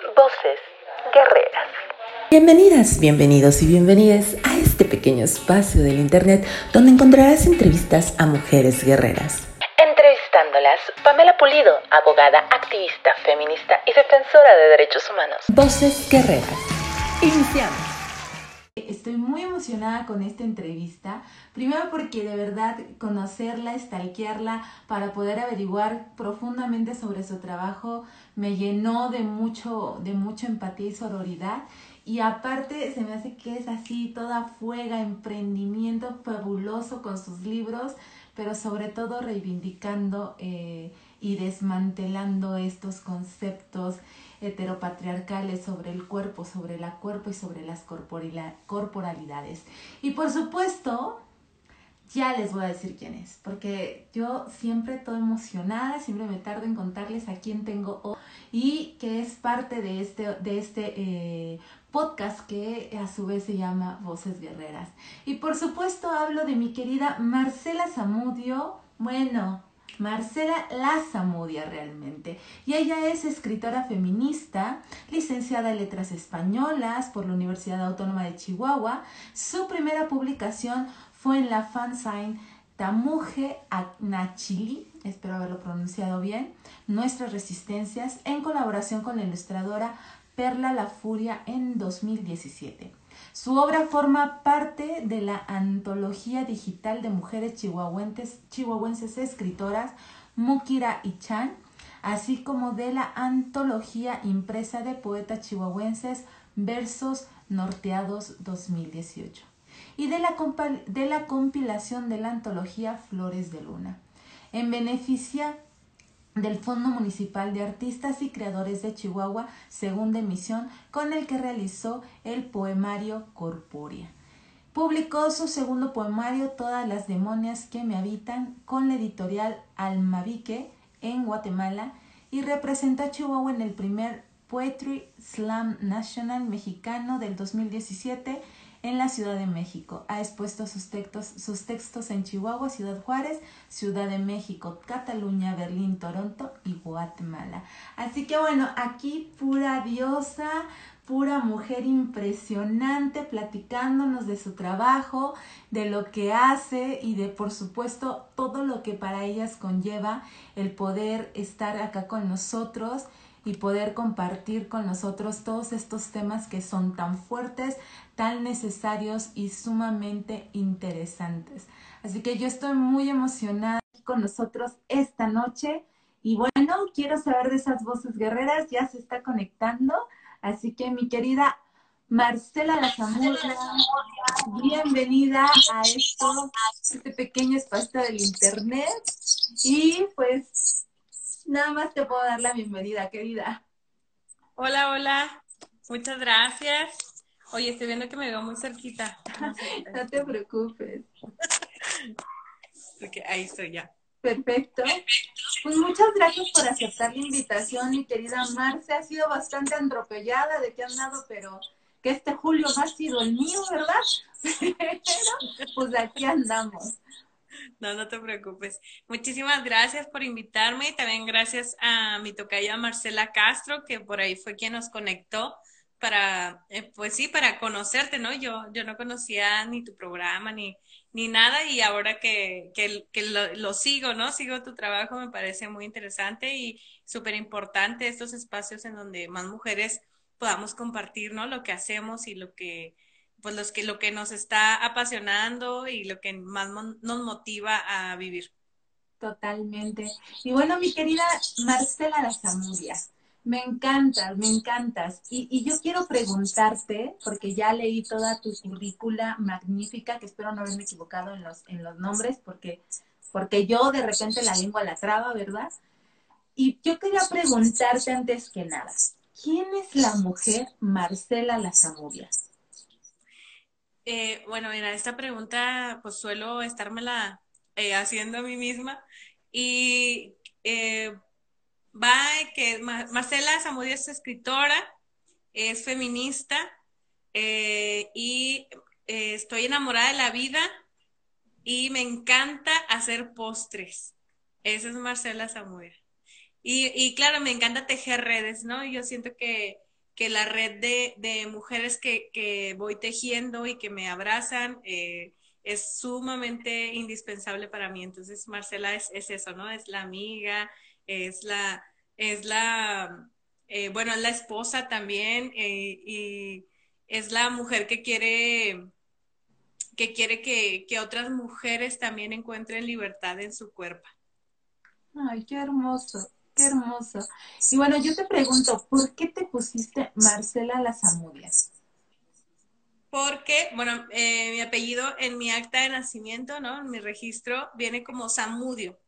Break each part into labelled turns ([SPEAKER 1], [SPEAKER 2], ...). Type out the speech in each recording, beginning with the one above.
[SPEAKER 1] Voces Guerreras.
[SPEAKER 2] Bienvenidas, bienvenidos y bienvenidas a este pequeño espacio del Internet donde encontrarás entrevistas a mujeres guerreras.
[SPEAKER 1] Entrevistándolas, Pamela Pulido, abogada, activista, feminista y defensora de derechos humanos.
[SPEAKER 2] Voces Guerreras. Iniciamos.
[SPEAKER 3] Estoy muy emocionada con esta entrevista, primero porque de verdad conocerla, stalkearla para poder averiguar profundamente sobre su trabajo me llenó de mucho, de mucha empatía y sororidad. Y aparte se me hace que es así, toda fuega, emprendimiento fabuloso con sus libros, pero sobre todo reivindicando eh, y desmantelando estos conceptos heteropatriarcales sobre el cuerpo, sobre la cuerpo y sobre las corporalidades. Y por supuesto, ya les voy a decir quién es, porque yo siempre estoy emocionada, siempre me tardo en contarles a quién tengo hoy y que es parte de este, de este eh, podcast que a su vez se llama Voces Guerreras. Y por supuesto hablo de mi querida Marcela Zamudio, bueno, Marcela Lazamudia realmente. Y ella es escritora feminista, licenciada en Letras Españolas por la Universidad Autónoma de Chihuahua. Su primera publicación fue en la fanzine Tamuje Nachili, espero haberlo pronunciado bien, Nuestras Resistencias, en colaboración con la ilustradora Perla La Furia en 2017. Su obra forma parte de la antología digital de mujeres chihuahuenses escritoras Mukira y Chan, así como de la antología impresa de poetas chihuahuenses Versos Norteados 2018 y de la, de la compilación de la antología Flores de Luna. En beneficio del Fondo Municipal de Artistas y Creadores de Chihuahua, segunda emisión, con el que realizó el poemario Corpórea. Publicó su segundo poemario Todas las demonias que me habitan con la editorial Almavique en Guatemala y representó a Chihuahua en el primer Poetry Slam National mexicano del 2017 en la Ciudad de México. Ha expuesto sus textos, sus textos en Chihuahua, Ciudad Juárez, Ciudad de México, Cataluña, Berlín, Toronto y Guatemala. Así que bueno, aquí pura diosa, pura mujer impresionante platicándonos de su trabajo, de lo que hace y de por supuesto todo lo que para ellas conlleva el poder estar acá con nosotros y poder compartir con nosotros todos estos temas que son tan fuertes, tan necesarios y sumamente interesantes. Así que yo estoy muy emocionada con nosotros esta noche. Y bueno, quiero saber de esas voces guerreras, ya se está conectando, así que mi querida Marcela Lazamurra, bienvenida a esto, este pequeño espacio del internet. Y pues Nada más te puedo dar la bienvenida, querida.
[SPEAKER 4] Hola, hola. Muchas gracias. Oye, estoy viendo que me veo muy cerquita.
[SPEAKER 3] No, te preocupes.
[SPEAKER 4] Porque ahí estoy ya.
[SPEAKER 3] Perfecto. Pues muchas gracias por aceptar la invitación, mi querida Marce. Ha sido bastante atropellada de que han dado, pero que este julio no ha sido el mío, ¿verdad? Pero pues aquí andamos.
[SPEAKER 4] No, no te preocupes. Muchísimas gracias por invitarme y también gracias a mi tocaya Marcela Castro, que por ahí fue quien nos conectó para, eh, pues sí, para conocerte, ¿no? Yo, yo no conocía ni tu programa ni, ni nada y ahora que, que, lo, lo, sigo, ¿no? Sigo tu trabajo, me parece muy interesante y súper importante estos espacios en donde más mujeres podamos compartir, ¿no? Lo que hacemos y lo que, pues los que, lo que nos está apasionando y lo que más nos motiva a vivir.
[SPEAKER 3] Totalmente. Y bueno, mi querida Marcela Lazamudia, me encantas, me encantas. Y, y, yo quiero preguntarte, porque ya leí toda tu currícula magnífica, que espero no haberme equivocado en los, en los nombres, porque, porque yo de repente la lengua la traba, ¿verdad? Y yo quería preguntarte antes que nada, ¿quién es la mujer Marcela Lazamudia?
[SPEAKER 4] Eh, bueno, mira, esta pregunta pues suelo estármela eh, haciendo a mí misma y eh, va que Marcela Zamudio es escritora, es feminista y estoy enamorada de la vida y me encanta hacer postres. Esa es Marcela Zamudio. Y, y claro, me encanta tejer redes, ¿no? Yo siento que que la red de, mujeres que, voy tejiendo y que me abrazan eh, es sumamente indispensable para mí. Entonces, Marcela es, eso, ¿no? Es la amiga, es la, es la, eh, bueno, es la esposa también eh, y es la mujer que quiere que quiere que, que, otras mujeres también encuentren libertad en su cuerpo.
[SPEAKER 3] Ay, qué hermoso hermoso. Y bueno, yo te pregunto, ¿por qué te pusiste Marcela Las Amudias?
[SPEAKER 4] Porque, bueno, eh, mi apellido en mi acta de nacimiento, ¿no? En mi registro viene como Samudio,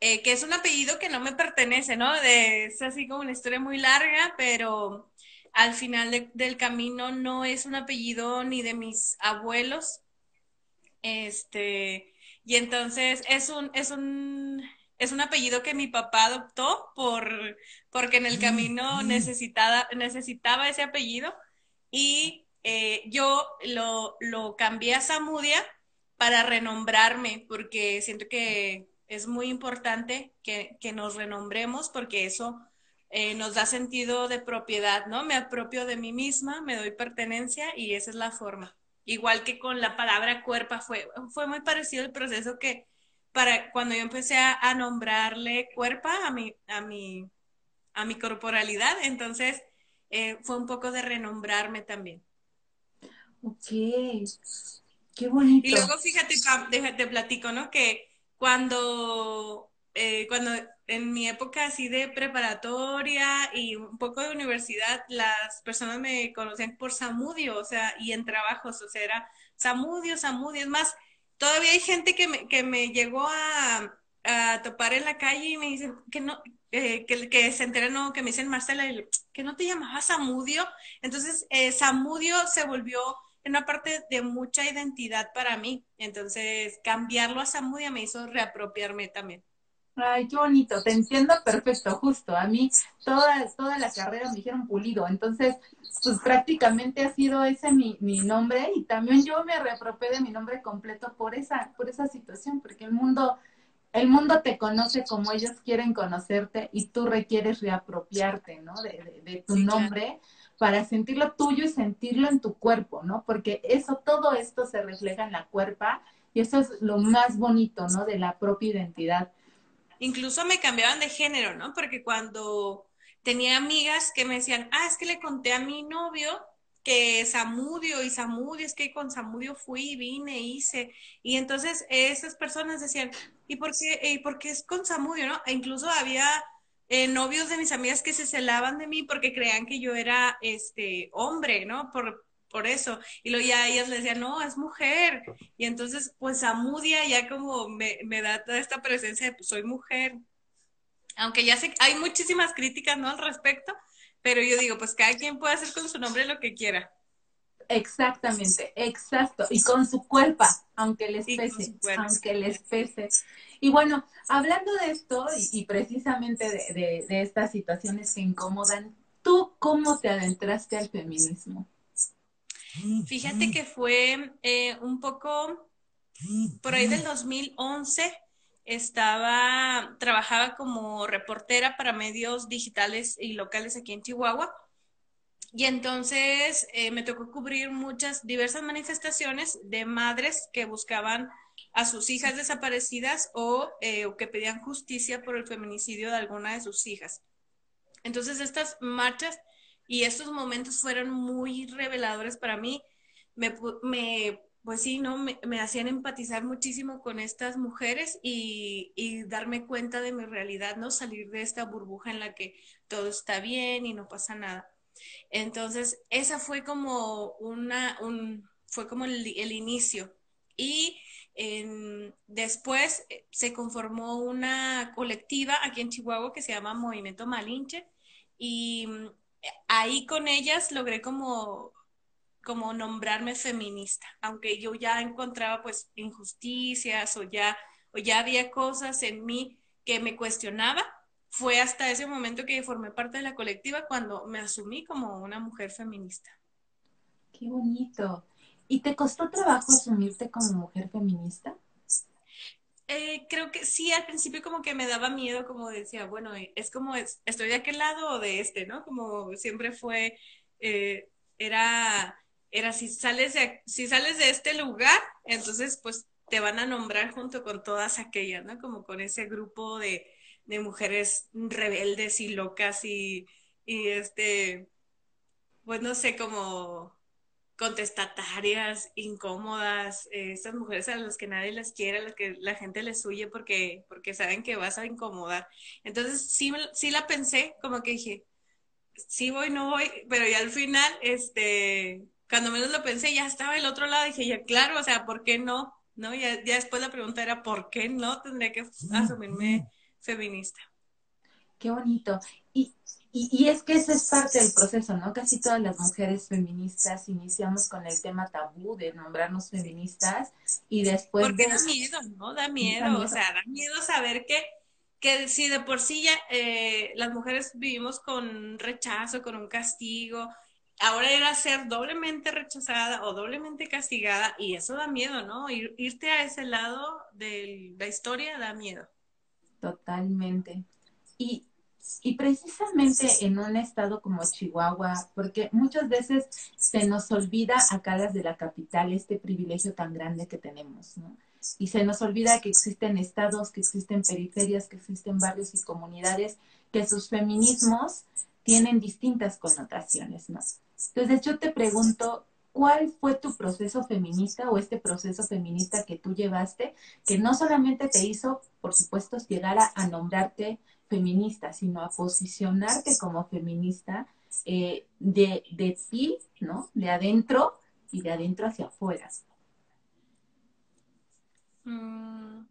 [SPEAKER 4] eh, que es un apellido que no me pertenece, ¿no? es así como una historia muy larga, pero al final del camino no es un apellido ni de mis abuelos. Este, y entonces es un, es un, es un apellido que mi papá adoptó por, porque en el camino necesitaba, necesitaba ese apellido y eh, yo lo, lo cambié a Samudia para renombrarme porque siento que es muy importante que, nos renombremos porque eso eh, nos da sentido de propiedad, ¿no? Me apropio de mí misma, me doy pertenencia y esa es la forma. Igual que con la palabra cuerpa, fue, fue muy parecido el proceso que, para cuando yo empecé a, nombrarle cuerpo a mi, a mi, a mi corporalidad, entonces eh, fue un poco de renombrarme también.
[SPEAKER 3] Ok, qué bonito.
[SPEAKER 4] Y luego fíjate, déjate platico, ¿no? Que cuando, eh, cuando en mi época así de preparatoria y un poco de universidad, las personas me conocían por Samudio, o sea, y en trabajos, o sea, era Samudio, Samudio, es más, todavía hay gente que me, que me llegó a, topar en la calle y me dicen que no, eh, que, que, se enteran, que me dicen Marcela, que no te llamabas Samudio. Entonces, eh, Samudio se volvió una parte de mucha identidad para mí. Entonces, cambiarlo a Samudio me hizo reapropiarme también.
[SPEAKER 3] Ay, qué bonito, te entiendo perfecto, justo. A mí toda, toda la carrera me dijeron pulido, entonces pues prácticamente ha sido ese mi, mi nombre y también yo me reapropié de mi nombre completo por esa, por esa situación, porque el mundo, el mundo te conoce como ellos quieren conocerte y tú requieres reapropiarte, ¿no? De, de, tu nombre para sentirlo tuyo y sentirlo en tu cuerpo, ¿no? Porque eso, todo esto se refleja en la cuerpa y eso es lo más bonito, ¿no? De la propia identidad.
[SPEAKER 4] Incluso me cambiaban de género, ¿no? Porque cuando tenía amigas que me decían, ah, es que le conté a mi novio que Samudio y Samudio, es que con Samudio fui, vine, hice. Y entonces esas personas decían, ¿y por qué, y por qué es con Samudio, no? E incluso había eh, novios de mis amigas que se celaban de mí porque creían que yo era este hombre, ¿no? Por, por eso. Y luego ya ellas le decían, no, es mujer. Y entonces, pues Samudia ya como me, me da toda esta presencia de, pues soy mujer aunque ya sé, hay muchísimas críticas, ¿no? Al respecto, pero yo digo, pues cada quien puede hacer con su nombre lo que quiera.
[SPEAKER 3] Exactamente, exacto. Y con su cuerpo, aunque les pese, aunque les pese. Y bueno, hablando de esto y, precisamente de, estas situaciones que incomodan, ¿tú cómo te adentraste al feminismo?
[SPEAKER 4] Fíjate que fue eh, un poco por ahí del 2011 estaba, trabajaba como reportera para medios digitales y locales aquí en Chihuahua. Y entonces eh, me tocó cubrir muchas, diversas manifestaciones de madres que buscaban a sus hijas desaparecidas o, eh, o que pedían justicia por el feminicidio de alguna de sus hijas. Entonces estas marchas y estos momentos fueron muy reveladores para mí. Me, me pues sí, ¿no? Me, hacían empatizar muchísimo con estas mujeres y, darme cuenta de mi realidad, ¿no? Salir de esta burbuja en la que todo está bien y no pasa nada. Entonces, esa fue como una, un, fue como el, inicio. Y después eh, se conformó una colectiva aquí en Chihuahua que se llama Movimiento Malinche y mm, ahí con ellas logré como como nombrarme feminista, aunque yo ya encontraba pues injusticias o ya, o ya había cosas en mí que me cuestionaba, fue hasta ese momento que formé parte de la colectiva cuando me asumí como una mujer feminista.
[SPEAKER 3] Qué bonito. ¿Y te costó trabajo asumirte como mujer feminista?
[SPEAKER 4] Eh, creo que sí, al principio como que me daba miedo, como decía, bueno, es como, estoy de aquel lado o de este, ¿no? Como siempre fue, eh, era, era si sales, de, si sales de este lugar, entonces pues te van a nombrar junto con todas aquellas, ¿no? Como con ese grupo de, de mujeres rebeldes y locas y, y este, pues no sé, como contestatarias, incómodas, eh, estas mujeres a las que nadie les quiere, a las que la gente les huye porque, porque saben que vas a incomodar. Entonces sí, sí la pensé, como que dije, sí voy, no voy, pero ya al final, este, cuando menos lo pensé, ya estaba el otro lado, dije, ya claro, o sea, ¿por qué no? ¿No? Ya, ya después la pregunta era, ¿por qué no tendría que asumirme feminista?
[SPEAKER 3] Qué bonito. Y, y, es que ese es parte del proceso, ¿no? Casi todas las mujeres feministas iniciamos con el tema tabú de nombrarnos feministas y después...
[SPEAKER 4] Porque da miedo, ¿no? Da miedo, o sea, da miedo saber que, que si de por sí ya eh, las mujeres vivimos con rechazo, con un castigo, ahora era ser doblemente rechazada o doblemente castigada y eso da miedo, ¿no? irte a ese lado de la historia da miedo.
[SPEAKER 3] Totalmente. Y y precisamente en un estado como Chihuahua, porque muchas veces se nos olvida acá las de la capital este privilegio tan grande que tenemos, ¿no? Y se nos olvida que existen estados, que existen periferias, que existen barrios y comunidades, que sus feminismos tienen distintas connotaciones, ¿no? Entonces yo te pregunto, ¿cuál fue tu proceso feminista o este proceso feminista que tú llevaste, que no solamente te hizo, por supuesto, llegar a nombrarte feminista, sino a posicionarte como feminista eh, de, de ti, ¿no? De adentro y de adentro hacia afuera.
[SPEAKER 4] Mm,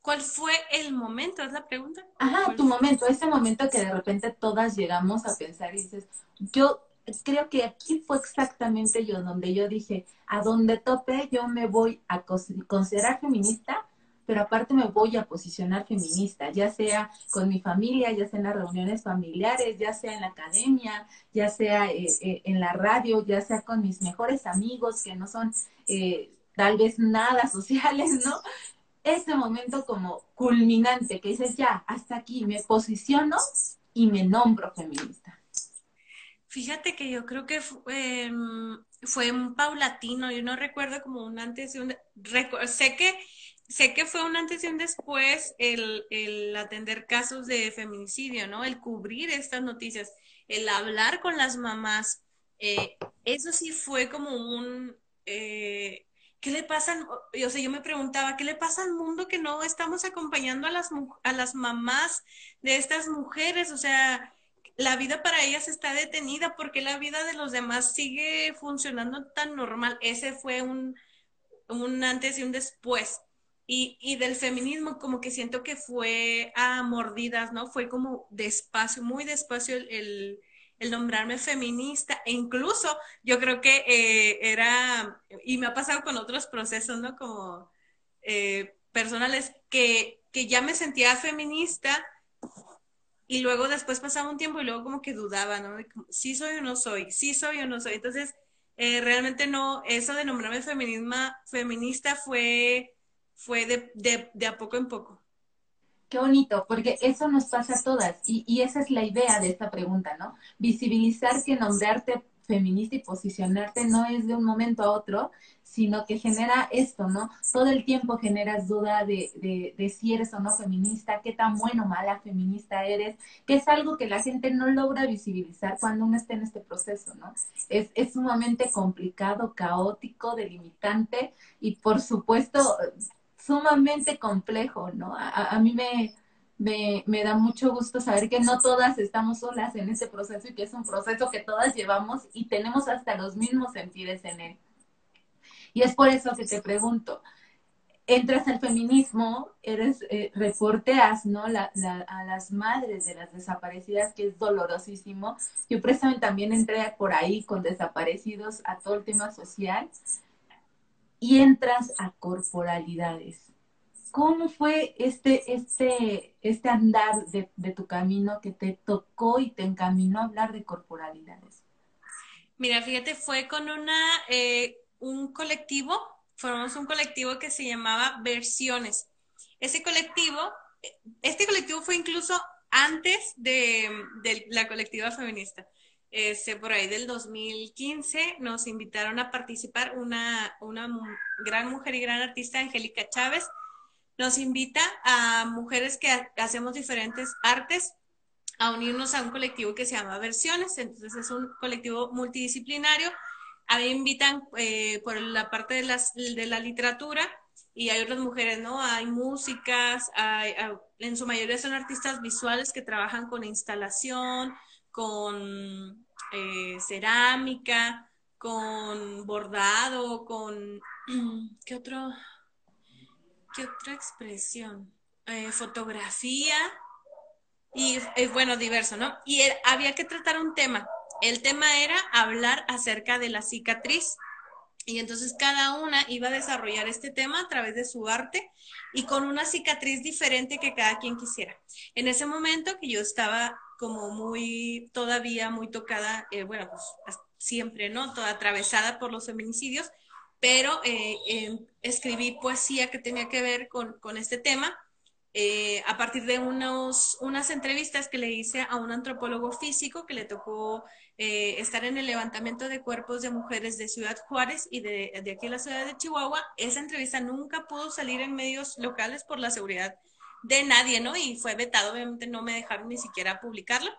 [SPEAKER 4] ¿Cuál fue el momento? ¿Es la pregunta?
[SPEAKER 3] Ajá, tu momento, ese momento que de repente todas llegamos a pensar y dices, yo creo que aquí fue exactamente yo donde yo dije, a donde tope yo me voy a considerar feminista pero aparte me voy a posicionar feminista, ya sea con mi familia, ya sea en las reuniones familiares, ya sea en la academia, ya sea eh, eh, en la radio, ya sea con mis mejores amigos que no son eh, tal vez nada sociales, ¿no? Ese momento como culminante que dices, ya, hasta aquí me posiciono y me nombro feminista.
[SPEAKER 4] Fíjate que yo creo que fue, em, fue un paulatino, yo no recuerdo como un antes y un... Sé que sé que fue un antes y un después el, atender casos de feminicidio, ¿no? El cubrir estas noticias, el hablar con las mamás. Eh, eso sí fue como un... Eh, ¿Qué le pasa? Sea, yo me preguntaba, ¿qué le pasa al mundo que no estamos acompañando a las, a las mamás de estas mujeres? O sea, la vida para ellas está detenida porque la vida de los demás sigue funcionando tan normal. Ese fue un, un antes y un después. Y, y, del feminismo como que siento que fue a mordidas, ¿no? Fue como despacio, muy despacio el, el, nombrarme feminista e incluso yo creo que eh, era, y me ha pasado con otros procesos, ¿no? Como eh, personales que, que ya me sentía feminista y luego después pasaba un tiempo y luego como que dudaba, ¿no? sí soy o no soy, sí soy o no soy. Entonces, eh, realmente no, eso de nombrarme feminista fue fue de, de, a poco en poco.
[SPEAKER 3] Qué bonito, porque eso nos pasa a todas y, y, esa es la idea de esta pregunta, ¿no? Visibilizar que nombrarte feminista y posicionarte no es de un momento a otro, sino que genera esto, ¿no? Todo el tiempo generas duda de, de, de, si eres o no feminista, qué tan bueno o mala feminista eres, que es algo que la gente no logra visibilizar cuando uno está en este proceso, ¿no? Es, es sumamente complicado, caótico, delimitante y por supuesto sumamente complejo, ¿no? A, mí me, me, da mucho gusto saber que no todas estamos solas en ese proceso y que es un proceso que todas llevamos y tenemos hasta los mismos sentires en él. Y es por eso que te pregunto, entras al feminismo, eres, eh, reporteas, ¿no? a las madres de las desaparecidas, que es dolorosísimo. Yo precisamente también entré por ahí con desaparecidos a todo el tema social y entras a corporalidades. ¿Cómo fue este, este, este andar de, tu camino que te tocó y te encaminó a hablar de corporalidades?
[SPEAKER 4] Mira, fíjate, fue con una, eh, un colectivo, formamos un colectivo que se llamaba Versiones. ese colectivo, este colectivo fue incluso antes de, de la colectiva feminista. Este, por ahí del 2015 nos invitaron a participar una, una gran mujer y gran artista, Angélica Chávez, nos invita a mujeres que hacemos diferentes artes a unirnos a un colectivo que se llama Versiones, entonces es un colectivo multidisciplinario. A invitan eh, por la parte de, las, de la literatura y hay otras mujeres, ¿no? Hay músicas, en su mayoría son artistas visuales que trabajan con instalación, con eh, cerámica, con bordado, con ¿qué otro? ¿Qué otra expresión? Eh, fotografía y bueno, diverso, ¿no? Y había que tratar un tema. El tema era hablar acerca de la cicatriz. Y entonces cada una iba a desarrollar este tema a través de su arte y con una cicatriz diferente que cada quien quisiera. En ese momento que yo estaba como muy, todavía muy tocada, eh, bueno, pues siempre, ¿no? Toda atravesada por los feminicidios, pero eh, em, escribí poesía que tenía que ver con, con este tema. Eh, a partir de unos, unas entrevistas que le hice a un antropólogo físico que le tocó estar en el levantamiento de cuerpos de mujeres de Ciudad Juárez y de, de aquí en la ciudad de Chihuahua. Esa entrevista nunca pudo salir en medios locales por la seguridad de nadie, ¿no? Y fue vetado, obviamente no me dejaron ni siquiera publicarlo.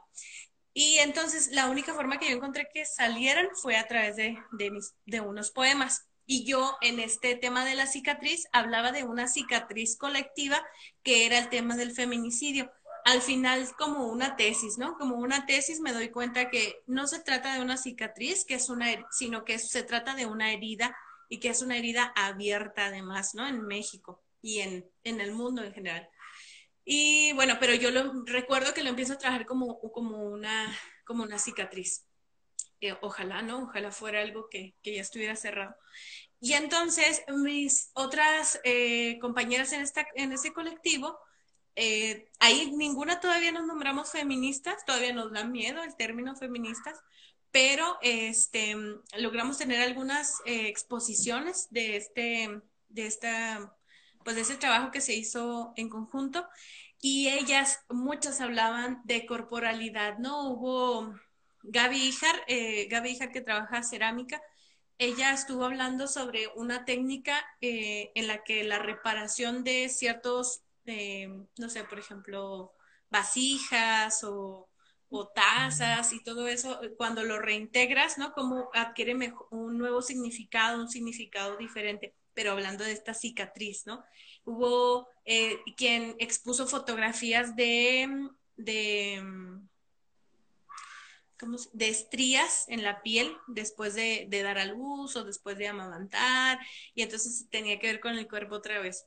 [SPEAKER 4] Y entonces la única forma que yo encontré que salieran fue a través de, de, mis, de unos poemas. Y yo en este tema de la cicatriz hablaba de una cicatriz colectiva que era el tema del feminicidio. Al final como una tesis, ¿no? Como una tesis me doy cuenta que no se trata de una cicatriz, que es una, sino que se trata de una herida y que es una herida abierta además, ¿no? En México y en, en el mundo en general. Y bueno, pero yo lo recuerdo que lo empiezo a trabajar como, como, una, como una cicatriz. Eh, ojalá, ¿no? Ojalá fuera algo que, que, ya estuviera cerrado. Y entonces mis otras eh, compañeras en, esta, en ese colectivo, eh, ahí ninguna todavía nos nombramos feministas, todavía nos da miedo el término feministas, pero este, logramos tener algunas exposiciones de este, de esta pues de ese trabajo que se hizo en conjunto y ellas, muchas hablaban de corporalidad, ¿no? Hubo Gaby Ijar, eh, Gaby Ijar que trabaja cerámica, ella estuvo hablando sobre una técnica eh, en la que la reparación de ciertos, eh, no sé, por ejemplo, vasijas o, tazas y todo eso, cuando lo reintegras, ¿no? Como adquiere un nuevo significado, un significado diferente pero hablando de esta cicatriz, ¿no? Hubo eh, quien expuso fotografías de, de, de estrías en la piel después de, de, dar a luz o después de amamantar, y entonces tenía que ver con el cuerpo otra vez.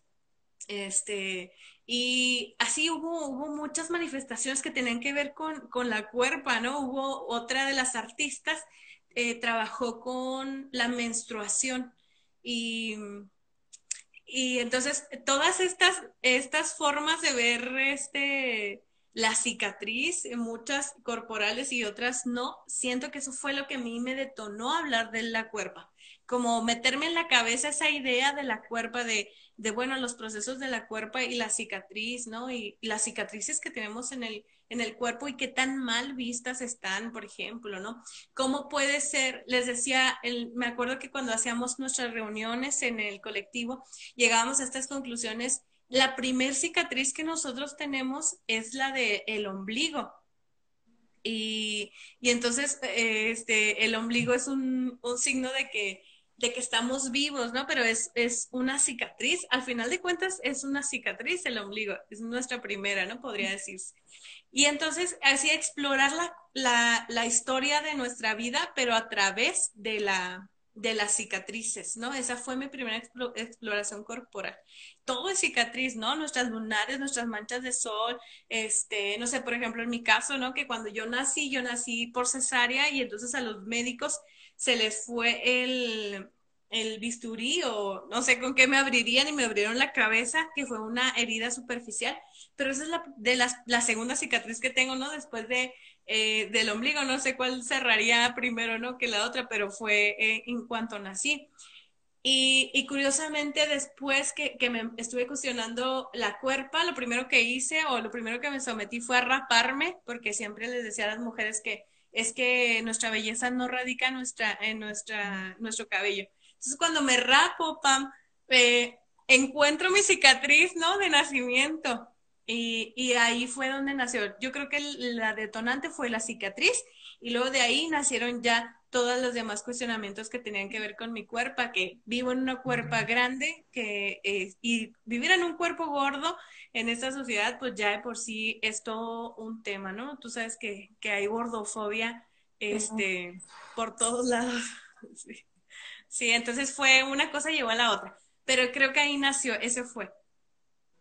[SPEAKER 4] Este, y así hubo, hubo muchas manifestaciones que tenían que ver con, con la cuerpa, ¿no? Hubo otra de las artistas, eh, trabajó con la menstruación y, y entonces todas estas, estas formas de ver este, la cicatriz, muchas corporales y otras no, siento que eso fue lo que a mí me detonó hablar de la cuerpa, como meterme en la cabeza esa idea de la cuerpa, de, de bueno, los procesos de la cuerpa y la cicatriz, ¿no? Y, las cicatrices que tenemos en el, en el cuerpo y qué tan mal vistas están, por ejemplo, ¿no? ¿Cómo puede ser? Les decía, me acuerdo que cuando hacíamos nuestras reuniones en el colectivo, llegábamos a estas conclusiones. La primer cicatriz que nosotros tenemos es la del el ombligo. Y, y entonces, eh, este, el ombligo es un, un signo de que de que estamos vivos, ¿no? Pero es, es una cicatriz, al final de cuentas es una cicatriz el ombligo, es nuestra primera, ¿no? Podría decirse. Y entonces así explorar la, la, la historia de nuestra vida, pero a través de, la, de las cicatrices, ¿no? Esa fue mi primera exploración corporal. Todo es cicatriz, ¿no? Nuestras lunares, nuestras manchas de sol, este, no sé, por ejemplo, en mi caso, ¿no? Que cuando yo nací, yo nací por cesárea y entonces a los médicos se les fue el, el bisturí o no sé con qué me abrirían y me abrieron la cabeza, que fue una herida superficial, pero esa es la, de las, la segunda cicatriz que tengo, ¿no? Después de, eh, del ombligo, no sé cuál cerraría primero, ¿no? Que la otra, pero fue eh, en cuanto nací. Y, curiosamente, después que, me estuve cuestionando la cuerpa, lo primero que hice o lo primero que me sometí fue a raparme, porque siempre les decía a las mujeres que es que nuestra belleza no radica en, nuestra, en nuestra, nuestro cabello. Entonces, cuando me rapo, Pam, eh, encuentro mi cicatriz, ¿no? De nacimiento. Y, y, ahí fue donde nació. Yo creo que la detonante fue la cicatriz y luego de ahí nacieron ya todos los demás cuestionamientos que tenían que ver con mi cuerpo, que vivo en una cuerpa grande que, y vivir en un cuerpo gordo en esta sociedad, pues ya de por sí es todo un tema, ¿no? Tú sabes que, que hay gordofobia este, por todos lados. Sí. sí, entonces fue una cosa llevó a la otra, pero creo que ahí nació, ese fue.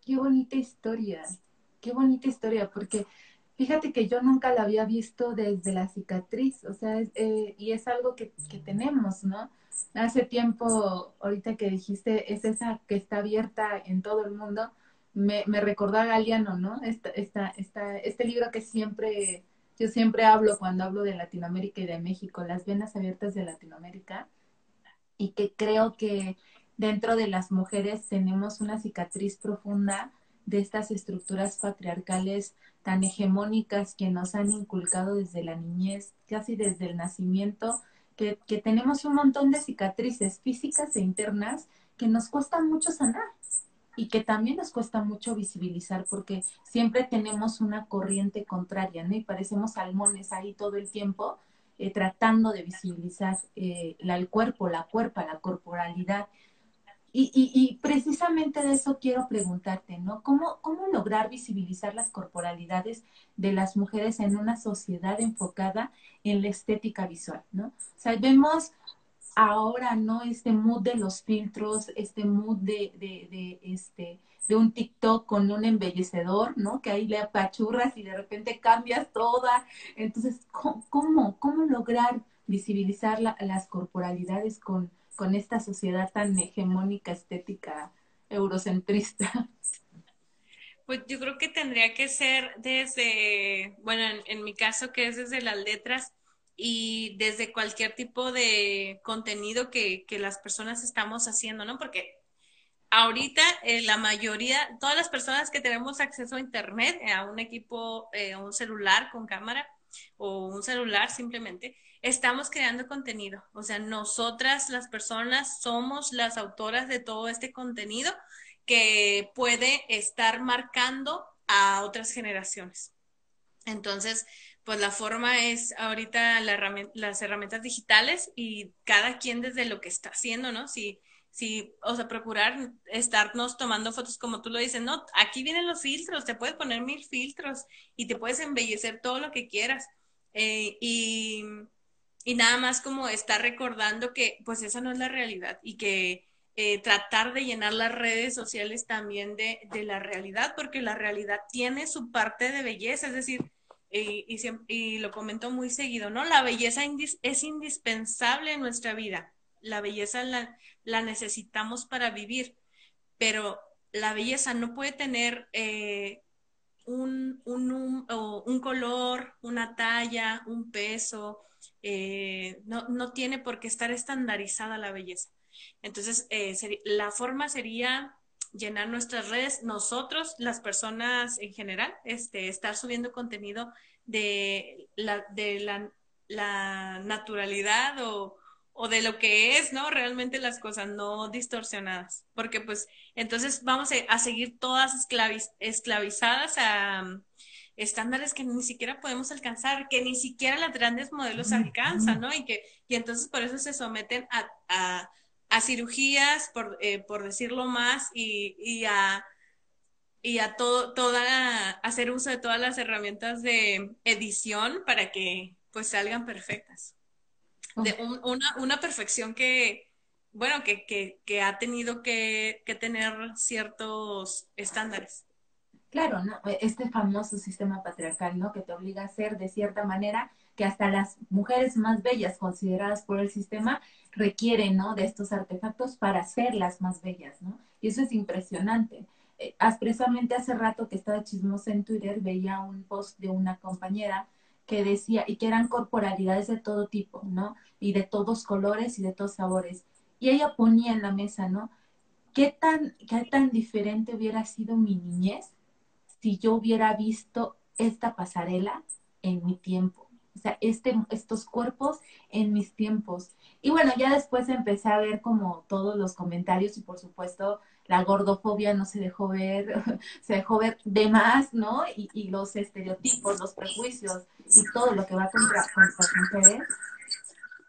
[SPEAKER 3] Qué bonita historia, qué bonita historia, porque Fíjate que yo nunca la había visto desde la cicatriz, o sea, eh, y es algo que, tenemos, ¿no? Hace tiempo, ahorita que dijiste, es esa que está abierta en todo el mundo, me, me recordó a Galeano, ¿no? Esta, esta, esta, este libro que siempre, yo siempre hablo cuando hablo de Latinoamérica y de México, las venas abiertas de Latinoamérica, y que creo que dentro de las mujeres tenemos una cicatriz profunda de estas estructuras patriarcales tan hegemónicas que nos han inculcado desde la niñez, casi desde el nacimiento, que, tenemos un montón de cicatrices físicas e internas que nos cuesta mucho sanar y que también nos cuesta mucho visibilizar porque siempre tenemos una corriente contraria, ¿no? Y parecemos salmones ahí todo el tiempo eh, tratando de visibilizar eh, la, el cuerpo, la cuerpa, la corporalidad. Y, y, precisamente de eso quiero preguntarte, ¿no? ¿Cómo, ¿Cómo lograr visibilizar las corporalidades de las mujeres en una sociedad enfocada en la estética visual, ¿no? O sea, vemos ahora, ¿no? Este mood de los filtros, este mood de, de, de, este, de un TikTok con un embellecedor, ¿no? Que ahí le apachurras y de repente cambias toda. Entonces, ¿cómo, cómo, lograr visibilizar las corporalidades con con esta sociedad tan hegemónica, estética, eurocentrista?
[SPEAKER 4] Pues yo creo que tendría que ser desde, bueno, en, mi caso que es desde las letras y desde cualquier tipo de contenido que, las personas estamos haciendo, ¿no? Porque ahorita eh, la mayoría, todas las personas que tenemos acceso a Internet, a un equipo, eh, un celular con cámara o un celular simplemente, estamos creando contenido. O sea, nosotras las personas somos las autoras de todo este contenido que puede estar marcando a otras generaciones. Entonces, pues la forma es ahorita las herramientas digitales y cada quien desde lo que está haciendo, ¿no? Si, si, o sea, procurar estarnos tomando fotos como tú lo dices, no, aquí vienen los filtros, te puedes poner mil filtros y te puedes embellecer todo lo que quieras. Eh, y y nada más como estar recordando que pues esa no es la realidad y que eh, tratar de llenar las redes sociales también de, la realidad, porque la realidad tiene su parte de belleza, es decir, y, y, lo comento muy seguido, ¿no? La belleza es indispensable en nuestra vida, la belleza la, la, necesitamos para vivir, pero la belleza no puede tener eh, un, un, un color, una talla, un peso, eh, no, no, tiene por qué estar estandarizada la belleza. Entonces, eh, la forma sería llenar nuestras redes, nosotros, las personas en general, este, estar subiendo contenido de la, de la, la naturalidad o, o, de lo que es, ¿no? Realmente las cosas no distorsionadas, porque pues entonces vamos a, seguir todas esclavizadas a, estándares que ni siquiera podemos alcanzar, que ni siquiera las grandes modelos alcanzan, ¿no? Y que y entonces por eso se someten a, a, cirugías, por, eh, por, decirlo más, y, y, a y a todo, toda, hacer uso de todas las herramientas de edición para que pues salgan perfectas. De una, una, perfección que, bueno, que, que, que ha tenido que, que tener ciertos estándares
[SPEAKER 3] claro, ¿no? E, este famoso sistema patriarcal, ¿no? Que te obliga a ser de cierta manera que hasta las mujeres más bellas consideradas por el sistema requieren, ¿no? De estos artefactos para ser las más bellas, ¿no? Y eso es impresionante. Eh, precisamente hace rato que estaba chismosa en Twitter, veía un post de una compañera que decía, y que eran corporalidades de todo tipo, ¿no? Y de todos colores y de todos sabores. y ella ponía en la mesa, ¿no? ¿Qué tan, qué tan diferente hubiera sido mi niñez si yo hubiera visto esta pasarela en mi tiempo? O sea, este, estos cuerpos en mis tiempos. Y bueno, ya después empecé a ver como todos los comentarios y por supuesto la gordofobia no se dejó ver, se dejó ver de más, ¿no? Y, los estereotipos, los prejuicios y todo lo que va contra, contra las mujeres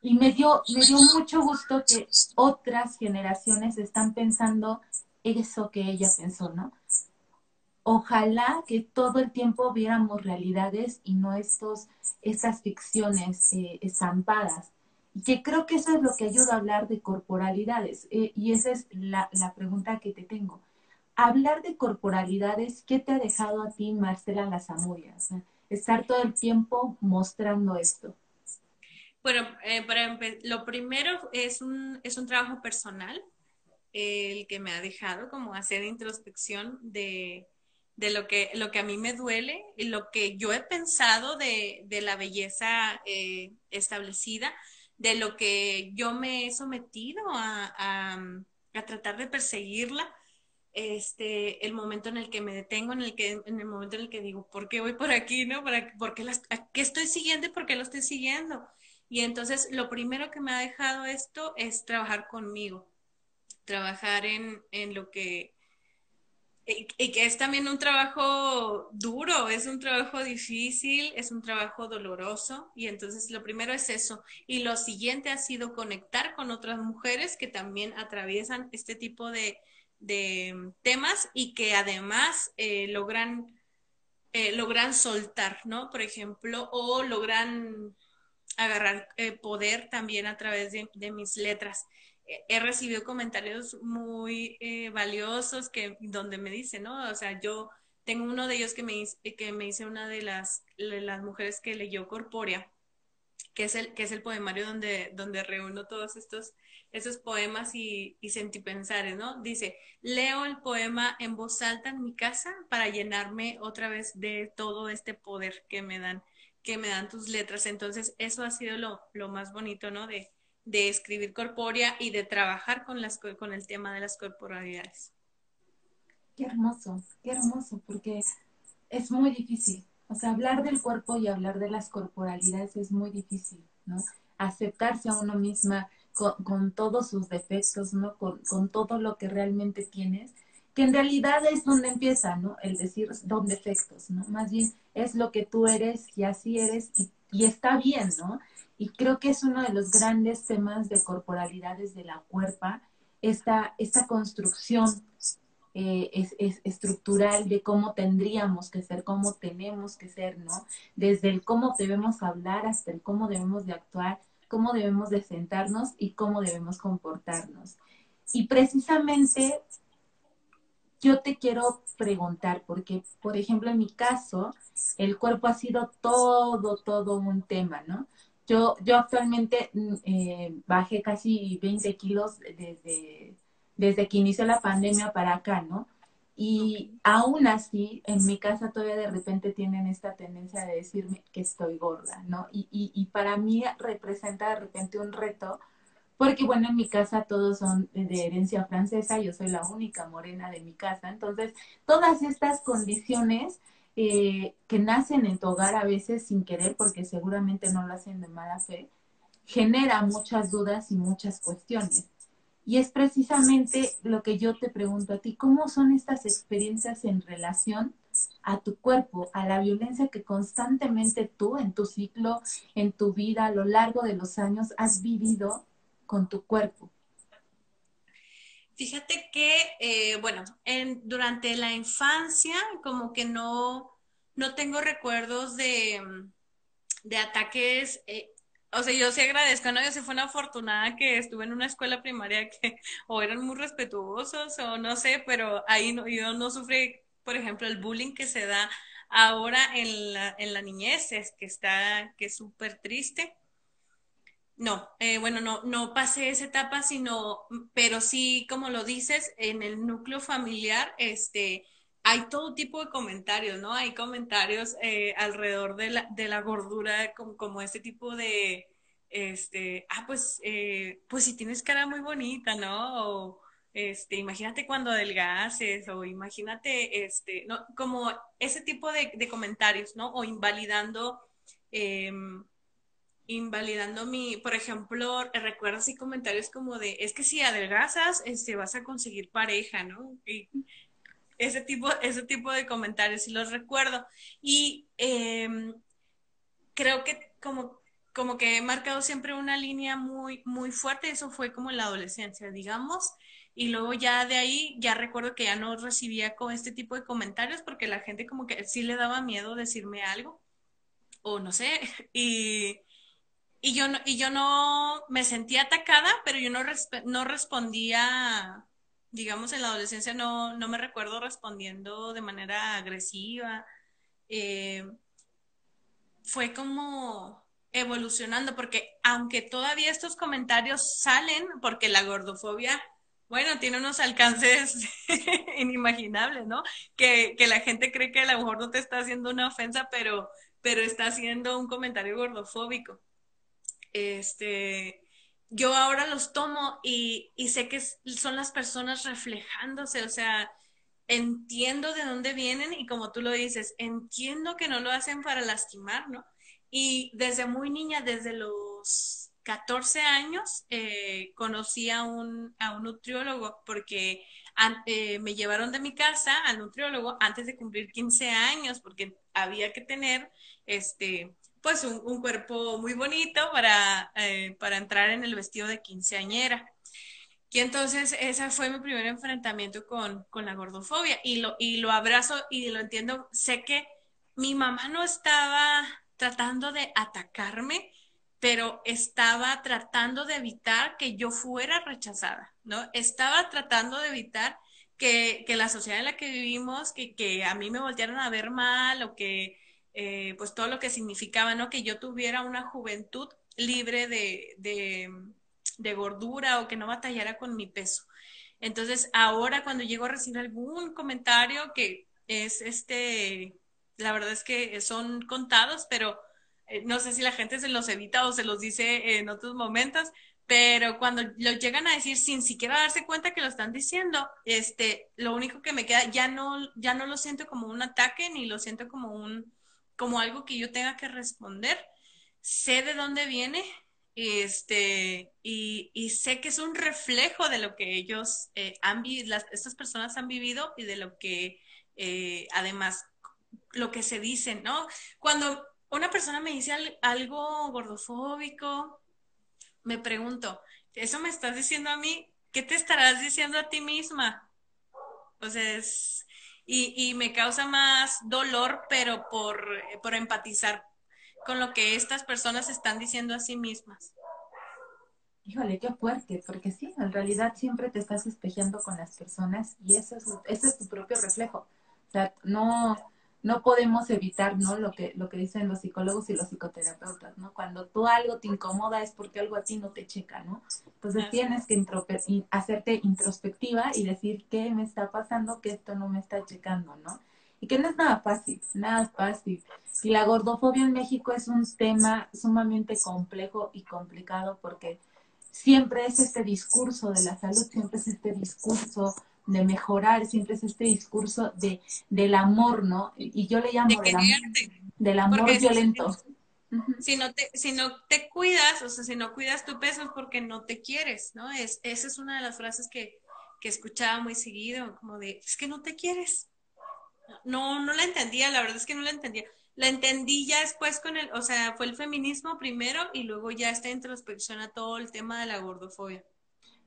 [SPEAKER 3] y me dio, me dio mucho gusto que otras generaciones están pensando eso que ella pensó, ¿no? Ojalá que todo el tiempo viéramos realidades y no estos, estas ficciones eh, estampadas. Y que creo que eso es lo que ayuda a hablar de corporalidades. Eh, y esa es la, la, pregunta que te tengo. Hablar de corporalidades, ¿qué te ha dejado a ti, Marcela Lazamuria? estar todo el tiempo mostrando esto.
[SPEAKER 4] Bueno, eh, para lo primero es un, es un trabajo personal, el que me ha dejado como hacer introspección de, de, lo, que, lo que a mí me duele y lo que yo he pensado de, de la belleza eh, establecida, de lo que yo me he sometido a, a, a, tratar de perseguirla. Este, el momento en el que me detengo, en el que, en el momento en el que digo, ¿por qué voy por aquí? ¿No? ¿Para, ¿Por qué, las, qué estoy siguiendo y por qué lo estoy siguiendo? Y entonces lo primero que me ha dejado esto es trabajar conmigo, trabajar en, en lo que, y, que es también un trabajo duro, es un trabajo difícil, es un trabajo doloroso. Y entonces lo primero es eso. Y lo siguiente ha sido conectar con otras mujeres que también atraviesan este tipo de, de temas y que además eh, logran, eh, logran soltar, ¿no? Por ejemplo, o logran agarrar eh, poder también a través de, mis letras. He recibido comentarios muy eh, valiosos que, donde me dicen, ¿no? O sea, yo tengo uno de ellos que me, que me dice una de las, las mujeres que leyó Corpórea, que es el, que es el poemario donde, donde reúno todos estos esos poemas y, y sentipensares, ¿no? Dice, leo el poema en voz alta en mi casa para llenarme otra vez de todo este poder que me dan que me dan tus letras. Entonces, eso ha sido lo, lo más bonito, ¿no? De, de, escribir corpórea y de trabajar con, las, con el tema de las corporalidades.
[SPEAKER 3] Qué hermoso, qué hermoso, porque es muy difícil. O sea, hablar del cuerpo y hablar de las corporalidades es muy difícil, ¿no? Aceptarse a uno misma con, todos sus defectos, ¿no? Con, con todo lo que realmente tienes que en realidad es donde empieza, ¿no? El decir don defectos, ¿no? Más bien es lo que tú eres y así eres y, y, está bien, ¿no? Y creo que es uno de los grandes temas de corporalidades de la cuerpa, esta, esta construcción eh, es, es, estructural de cómo tendríamos que ser, cómo tenemos que ser, ¿no? Desde el cómo debemos hablar hasta el cómo debemos de actuar, cómo debemos de sentarnos y cómo debemos comportarnos. Y precisamente yo te quiero preguntar, porque, por ejemplo, en mi caso, el cuerpo ha sido todo, todo un tema, ¿no? Yo, yo actualmente mm, eh, bajé casi 20 kilos desde, desde que inició la pandemia para acá, ¿no? Y aún así, en mi casa todavía de repente tienen esta tendencia de decirme que estoy gorda, ¿no? Y, y, y para mí representa de repente un reto porque bueno, en mi casa todos son de herencia francesa, yo soy la única morena de mi casa, entonces todas estas condiciones eh, que nacen en tu hogar a veces sin querer, porque seguramente no lo hacen de mala fe, genera muchas dudas y muchas cuestiones. Y es precisamente lo que yo te pregunto a ti, ¿cómo son estas experiencias en relación a tu cuerpo, a la violencia que constantemente tú en tu ciclo, en tu vida, a lo largo de los años has vivido con tu cuerpo?
[SPEAKER 4] Fíjate que, eh, bueno, en, durante la infancia como que no, no tengo recuerdos de, de ataques. Eh, o sea, yo sí agradezco, ¿no? Yo sí fue una afortunada que estuve en una escuela primaria que o eran muy respetuosos o no sé, pero ahí no, yo no sufrí, por ejemplo, el bullying que se da ahora en la, en la niñez, es que está, que es súper triste. No, eh, bueno, no, no pasé esa etapa, sino, pero sí, como lo dices, en el núcleo familiar, este, hay todo tipo de comentarios, ¿no? Hay comentarios eh, alrededor de la, de la gordura, como, como, este tipo de, este, ah, pues, eh, pues si tienes cara muy bonita, ¿no? O, este, imagínate cuando adelgaces, o imagínate, este, ¿no? Como ese tipo de, comentarios, ¿no? O invalidando, em, invalidando mi, por ejemplo, recuerdo así comentarios como de, es que si adelgazas, este, vas a conseguir pareja, ¿no? Ese tipo, ese tipo de comentarios, y los recuerdo. Y em, creo que como, como que he marcado siempre una línea muy, muy fuerte, eso fue como en la adolescencia, digamos. Y luego ya de ahí, ya recuerdo que ya no recibía con este tipo de comentarios porque la gente como que sí le daba miedo decirme algo, o no sé, y, y yo no, y yo no me sentía atacada, pero yo no, no respondía, digamos, en la adolescencia no, no me recuerdo respondiendo de manera agresiva. Eh, fue como evolucionando, porque aunque todavía estos comentarios salen, porque la gordofobia, bueno, tiene unos alcances inimaginables, ¿no? Que, que, la gente cree que a lo mejor no te está haciendo una ofensa, pero, pero está haciendo un comentario gordofóbico este, yo ahora los tomo y, sé que son las personas reflejándose, o sea, entiendo de dónde vienen y como tú lo dices, entiendo que no lo hacen para lastimar, ¿no? Y desde muy niña, desde los 14 años, eh, conocí a un, a un nutriólogo porque eh, me llevaron de mi casa al nutriólogo antes de cumplir 15 años porque había que tener este pues un, cuerpo muy bonito para, eh, para entrar en el vestido de quinceañera. Y entonces ese fue mi primer enfrentamiento con, con, la gordofobia y lo, y lo abrazo y lo entiendo. Sé que mi mamá no estaba tratando de atacarme, pero estaba tratando de evitar que yo fuera rechazada, ¿no? Estaba tratando de evitar que, que la sociedad en la que vivimos, que, que a mí me voltearan a ver mal o que eh, pues todo lo que significaba, ¿no? Que yo tuviera una juventud libre de, de, gordura o que no batallara con mi peso. Entonces, ahora cuando llego a recibir algún comentario que es este, la verdad es que son contados, pero eh, no sé si la gente se los evita o se los dice en otros momentos, pero cuando lo llegan a decir sin siquiera darse cuenta que lo están diciendo, este, lo único que me queda, ya no, ya no lo siento como un ataque ni lo siento como un, como algo que yo tenga que responder. Sé de dónde viene este, y, sé que es un reflejo de lo que ellos eh, han vivido, estas personas han vivido y de lo que eh, además lo que se dicen, ¿no? Cuando una persona me dice algo gordofóbico, me pregunto, ¿eso me estás diciendo a mí? ¿Qué te estarás diciendo a ti misma? O sea, es, y, me causa más dolor, pero por, por empatizar con lo que estas personas están diciendo a sí mismas.
[SPEAKER 3] Híjole, qué fuerte, porque sí, en realidad siempre te estás espejeando con las personas y ese es, ese es tu propio reflejo. O sea, no, no podemos evitar, ¿no? Lo que, lo que dicen los psicólogos y los psicoterapeutas, ¿no? Cuando tú algo te incomoda es porque algo a ti no te checa, ¿no? Entonces tienes que hacerte introspectiva y decir qué me está pasando, que esto no me está checando, ¿no? Y que no es nada fácil, nada fácil. Y la gordofobia en México es un tema sumamente complejo y complicado porque siempre es este discurso de la salud, siempre es este discurso de mejorar, siempre es este discurso de, del amor, ¿no? Y yo le llamo del amor, violento.
[SPEAKER 4] Si, no te, si no te cuidas, o sea, si no cuidas tu peso es porque no te quieres, ¿no? Es, esa es una de las frases que, que escuchaba muy seguido, como de, es que no te quieres. No, no la entendía, la verdad es que no la entendía. La entendí ya después con el, o sea, fue el feminismo primero y luego ya esta introspección a todo el tema de la gordofobia.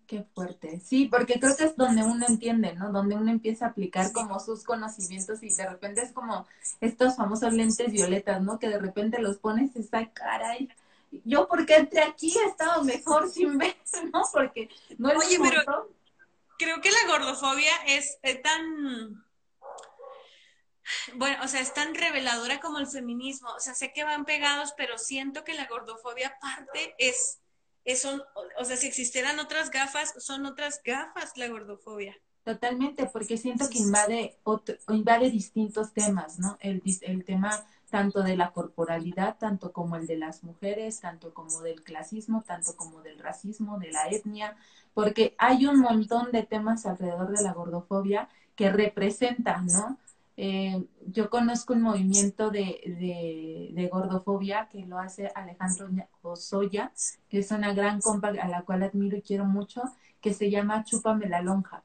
[SPEAKER 3] Qué fuerte. Sí, porque creo que es donde uno entiende, ¿no? Donde uno empieza a aplicar como sus conocimientos y de repente es como estos famosos lentes violetas, ¿no? Que de repente los pones y está, caray, yo porque entré aquí he estado mejor sin ver, ¿no? Porque no es
[SPEAKER 4] Oye, pero creo que la gordofobia es, tan bueno, o sea, es tan reveladora como el feminismo. O sea, sé que van pegados, pero siento que la gordofobia aparte es son, o sea, si existieran otras gafas, son otras gafas la gordofobia.
[SPEAKER 3] Totalmente, porque siento que invade, otro, invade distintos temas, ¿no? El, el tema tanto de la corporalidad, tanto como el de las mujeres, tanto como del clasismo, tanto como del racismo, de la etnia, porque hay un montón de temas alrededor de la gordofobia que representan, ¿no? Eh, yo conozco un movimiento de, de, gordofobia que lo hace Alejandro Osoya, que es una gran compa a la cual admiro y quiero mucho, que se llama Chúpame la lonja.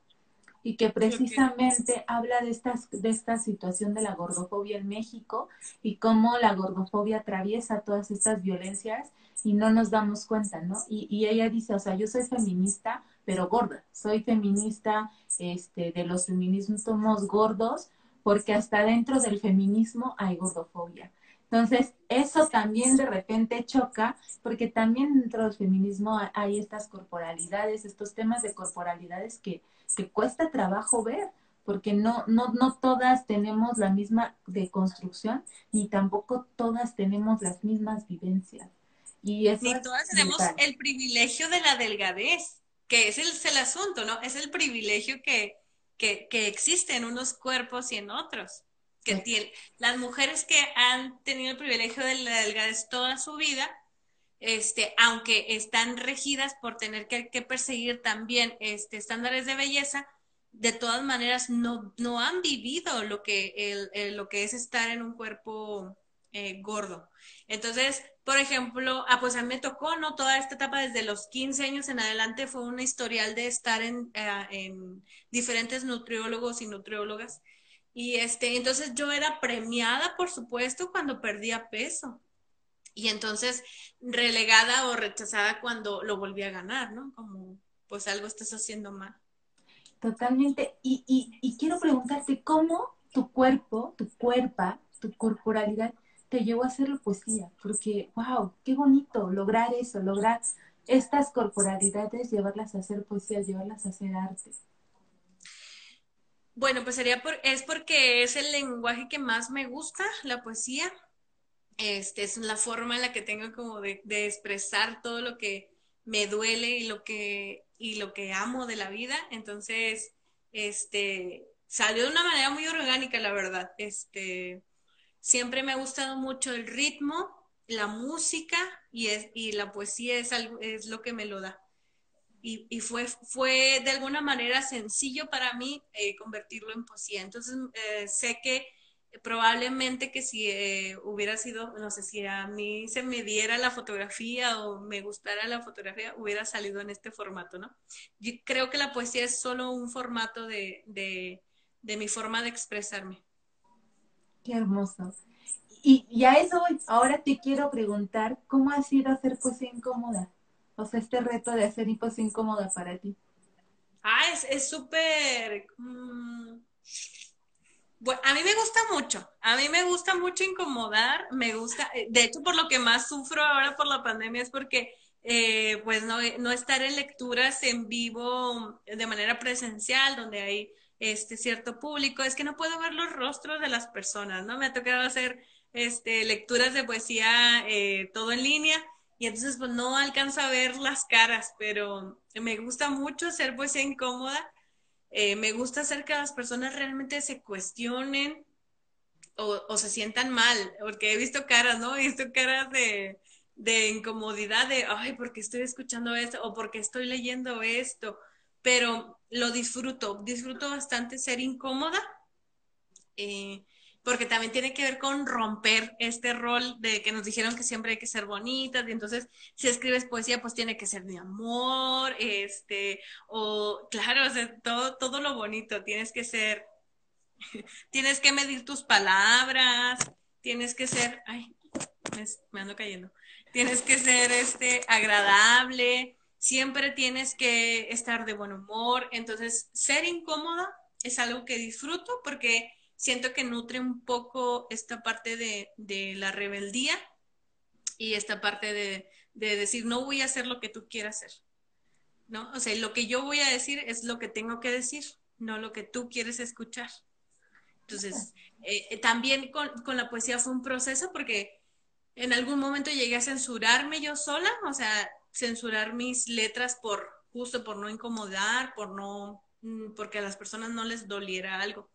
[SPEAKER 3] Y que precisamente habla de, estas, de esta situación de la gordofobia en México y cómo la gordofobia atraviesa todas estas violencias y no nos damos cuenta, ¿no? Y, y ella dice, o sea, yo soy feminista, pero gorda, soy feminista este, de los feminismos gordos, porque hasta dentro del feminismo hay gordofobia. Entonces, eso también de repente choca, porque también dentro del feminismo hay estas corporalidades, estos temas de corporalidades que, que cuesta trabajo ver, porque no, no, no todas tenemos la misma deconstrucción, ni tampoco todas tenemos las mismas vivencias. Y eso
[SPEAKER 4] ni todas tenemos el privilegio de la delgadez, que es el, es el asunto, ¿no? Es el privilegio que, que, que existe en unos cuerpos y en otros. Que tiene, las mujeres que han tenido el privilegio de la delgadez toda su vida, este, aunque están regidas por tener que, perseguir también este, estándares de belleza, de todas maneras no, no han vivido lo que, el, lo que es estar en un cuerpo eh, gordo. Entonces, por ejemplo, ah, pues a mí me tocó, ¿no? Toda esta etapa desde los 15 años en adelante fue un historial de estar en, eh, en diferentes nutriólogos y nutriólogas. Y este, entonces yo era premiada, por supuesto, cuando perdía peso y entonces relegada o rechazada cuando lo volví a ganar, ¿no? Como pues algo estás haciendo mal.
[SPEAKER 3] Totalmente. Y, y, y quiero preguntarte, ¿cómo tu cuerpo, tu cuerpo, tu corporalidad te llevó a hacer la poesía? Porque, wow, qué bonito lograr eso, lograr estas corporalidades, llevarlas a hacer poesía, llevarlas a hacer arte.
[SPEAKER 4] Bueno, pues sería por, es porque es el lenguaje que más me gusta, la poesía. Este, es la forma en la que tengo como de, expresar todo lo que me duele y lo que, y lo que amo de la vida. Entonces, este, salió de una manera muy orgánica, la verdad. Este, siempre me ha gustado mucho el ritmo, la música y, es, y la poesía es, algo, es lo que me lo da. Y, y fue, fue de alguna manera sencillo para mí eh, convertirlo en poesía. Entonces, eh, sé que probablemente que si eh, hubiera sido, no sé, si a mí se me diera la fotografía o me gustara la fotografía, hubiera salido en este formato, ¿no? Yo creo que la poesía es solo un formato de, de, de mi forma de expresarme.
[SPEAKER 3] Qué hermoso. Y, y, a eso ahora te quiero preguntar, ¿cómo ha sido hacer poesía incómoda? O sea, este reto de hacer poesía incómoda para ti.
[SPEAKER 4] Ah, es súper... Mm, bueno, a mí me gusta mucho, a mí me gusta mucho incomodar, me gusta, eh, de hecho por lo que más sufro ahora por la pandemia es porque eh, pues no, no estar en lecturas en vivo de manera presencial, donde hay este cierto público, es que no puedo ver los rostros de las personas, ¿no? Me ha tocado hacer este, lecturas de poesía eh, todo en línea y entonces pues no alcanzo a ver las caras, pero me gusta mucho hacer poesía incómoda eh, me gusta hacer que las personas realmente se cuestionen o, se sientan mal, porque he visto caras, ¿no? He visto caras de, de incomodidad, de, ay, porque estoy escuchando esto o porque estoy leyendo esto, pero lo disfruto, disfruto bastante ser incómoda. Eh, porque también tiene que ver con romper este rol de que nos dijeron que siempre hay que ser bonitas, y entonces si escribes poesía, pues tiene que ser de amor, este, o claro, todo, todo lo bonito, tienes que ser, tienes que medir tus palabras, tienes que ser, ay, me, ando cayendo, tienes que ser este, agradable, siempre tienes que estar de buen humor, entonces ser incómoda es algo que disfruto porque siento que nutre un poco esta parte de, de la rebeldía y esta parte de, de, decir, no voy a hacer lo que tú quieras hacer. ¿No? O sea, lo que yo voy a decir es lo que tengo que decir, no lo que tú quieres escuchar. Entonces, eh, eh, también con, con, la poesía fue un proceso porque en algún momento llegué a censurarme yo sola, o sea, censurar mis letras por justo por no incomodar, por no, mm, porque a las personas no les doliera algo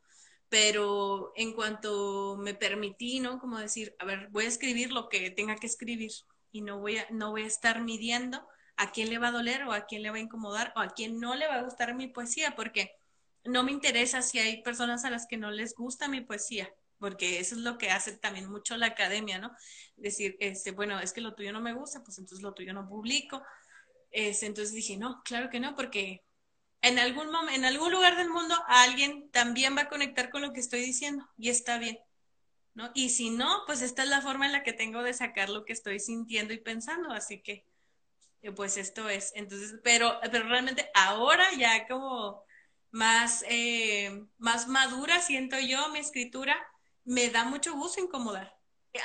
[SPEAKER 4] pero en cuanto me permití, ¿no? Como decir, a ver, voy a escribir lo que tenga que escribir y no voy a, no voy a estar midiendo a quién le va a doler o a quién le va a incomodar o a quién no le va a gustar mi poesía, porque no me interesa si hay personas a las que no les gusta mi poesía, porque eso es lo que hace también mucho la academia, ¿no? Decir, este, bueno, es que lo tuyo no me gusta, pues entonces lo tuyo no publico. Este, entonces dije, no, claro que no, porque en algún en algún lugar del mundo alguien también va a conectar con lo que estoy diciendo y está bien. ¿No? Y si no, pues esta es la forma en la que tengo de sacar lo que estoy sintiendo y pensando, así que eh, pues esto es. Entonces, pero, pero realmente ahora ya como más, eh, más madura, siento yo, mi escritura, me da mucho gusto incomodar.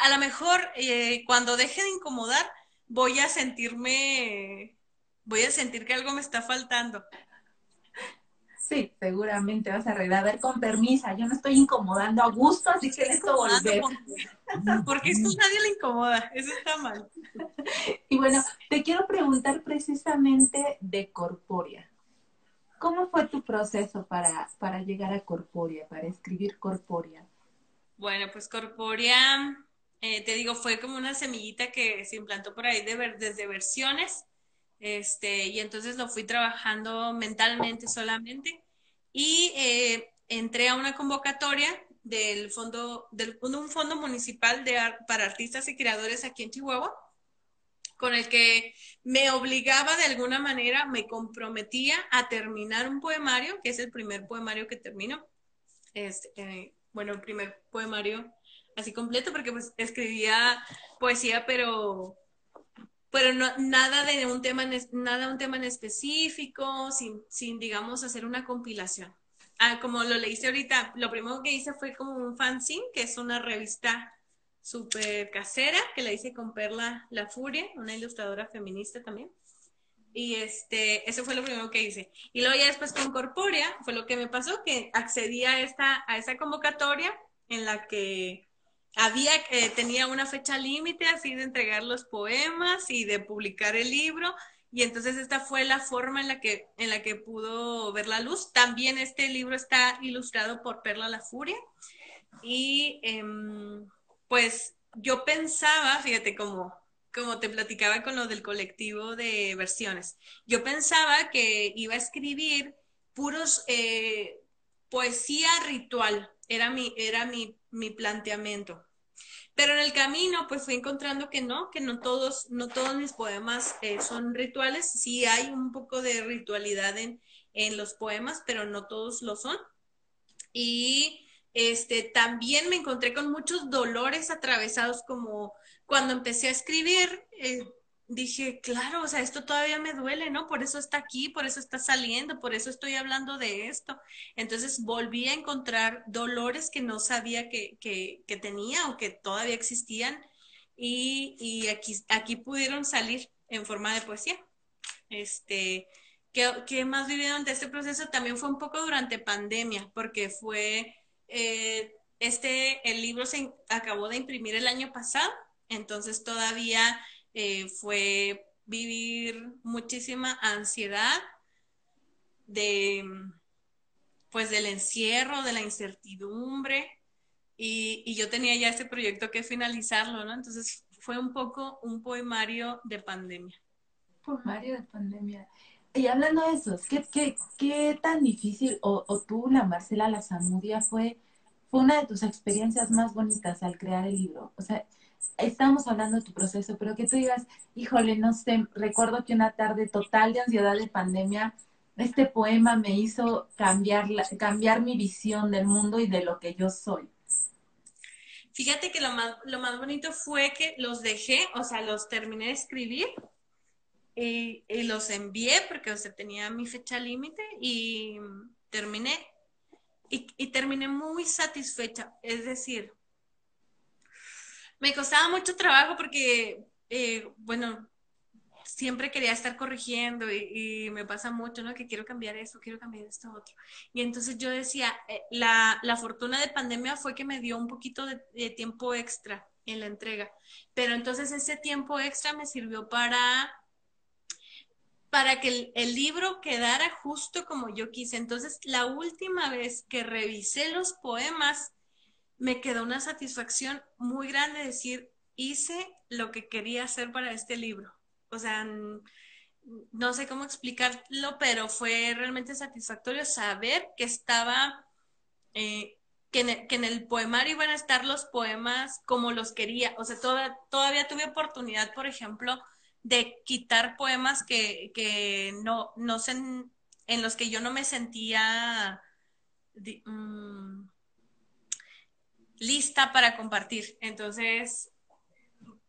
[SPEAKER 4] A lo mejor eh, cuando deje de incomodar, voy a sentirme, voy a sentir que algo me está faltando.
[SPEAKER 3] Sí, seguramente vas a arreglar. A ver, con permisa, yo no estoy incomodando a gusto, así que esto volver.
[SPEAKER 4] Porque esto nadie le incomoda, eso está mal.
[SPEAKER 3] Y bueno, te quiero preguntar precisamente de Corpórea. ¿Cómo fue tu proceso para, para llegar a Corpórea, para escribir Corpórea?
[SPEAKER 4] Bueno, pues Corpórea, eh, te digo, fue como una semillita que se implantó por ahí de desde versiones, este, y entonces lo fui trabajando mentalmente solamente, y eh, entré a una convocatoria del fondo, del, un fondo municipal de, para artistas y creadores aquí en Chihuahua, con el que me obligaba de alguna manera, me comprometía a terminar un poemario, que es el primer poemario que termino. Es, eh, bueno, primer poemario así completo, porque pues escribía poesía, pero pero no, nada de un tema nada un tema en específico, sin, sin digamos hacer una compilación. Ah, como lo leíste ahorita, lo primero que hice fue como un fanzine, que es una revista súper casera, que la hice con Perla La Furia, una ilustradora feminista también. Y este, eso fue lo primero que hice. Y luego ya después con Corpórea, fue lo que me pasó, que accedí a esta, a esa convocatoria en la que había, eh, tenía una fecha límite así de entregar los poemas y de publicar el libro. Y entonces esta fue la forma en la que, en la que pudo ver la luz. También este libro está ilustrado por Perla La Furia. Y em, pues yo pensaba, fíjate como, como te platicaba con lo del colectivo de versiones, yo pensaba que iba a escribir puros eh, poesía ritual, era mi, era mi, mi planteamiento. Pero en el camino, pues fui encontrando que no, que no todos, no todos mis poemas eh, son rituales. Sí hay un poco de ritualidad en, en los poemas, pero no todos lo son. Y este, también me encontré con muchos dolores atravesados como cuando empecé a escribir, eh, dije, claro, o sea, esto todavía me duele, ¿no? Por eso está aquí, por eso está saliendo, por eso estoy hablando de esto. Entonces volví a encontrar dolores que no sabía que, que, tenía o que todavía existían y, y, aquí, aquí pudieron salir en forma de poesía. Este, ¿qué, ¿Qué más viví durante este proceso? También fue un poco durante pandemia, porque fue eh, este, el libro se acabó de imprimir el año pasado, entonces todavía eh, fue vivir muchísima ansiedad de, pues, del encierro, de la incertidumbre, y, yo tenía ya este proyecto que finalizarlo, ¿no? Entonces fue un poco un poemario de pandemia.
[SPEAKER 3] Poemario de pandemia. Y hablando de eso, ¿qué, qué, qué tan difícil, o, o, tú, la Marcela La Zamudia, fue, fue una de tus experiencias más bonitas al crear el libro? O sea, estamos hablando de tu proceso, pero que tú digas, híjole, no sé, recuerdo que una tarde total de ansiedad de pandemia, este poema me hizo cambiar, cambiar mi visión del mundo y de lo que yo soy.
[SPEAKER 4] Fíjate que lo más, lo más bonito fue que los dejé, o sea, los terminé de escribir y, los envié porque o sea, tenía mi fecha límite y terminé. Y, y, terminé muy satisfecha. Es decir, me costaba mucho trabajo porque, eh, bueno, siempre quería estar corrigiendo y, me pasa mucho, ¿no? Que quiero cambiar esto, quiero cambiar esto, otro. Y entonces yo decía, eh, la, la, fortuna de pandemia fue que me dio un poquito de, de tiempo extra en la entrega, pero entonces ese tiempo extra me sirvió para para que el, libro quedara justo como yo quise. Entonces, la última vez que revisé los poemas, me quedó una satisfacción muy grande decir, hice lo que quería hacer para este libro. O sea, no sé cómo explicarlo, pero fue realmente satisfactorio saber que estaba, eh, que, en el, poemario iban a estar los poemas como los quería. O sea, todavía tuve oportunidad, por ejemplo, de quitar poemas que, no, no sé, en los que yo no me sentía mm, lista para compartir. Entonces,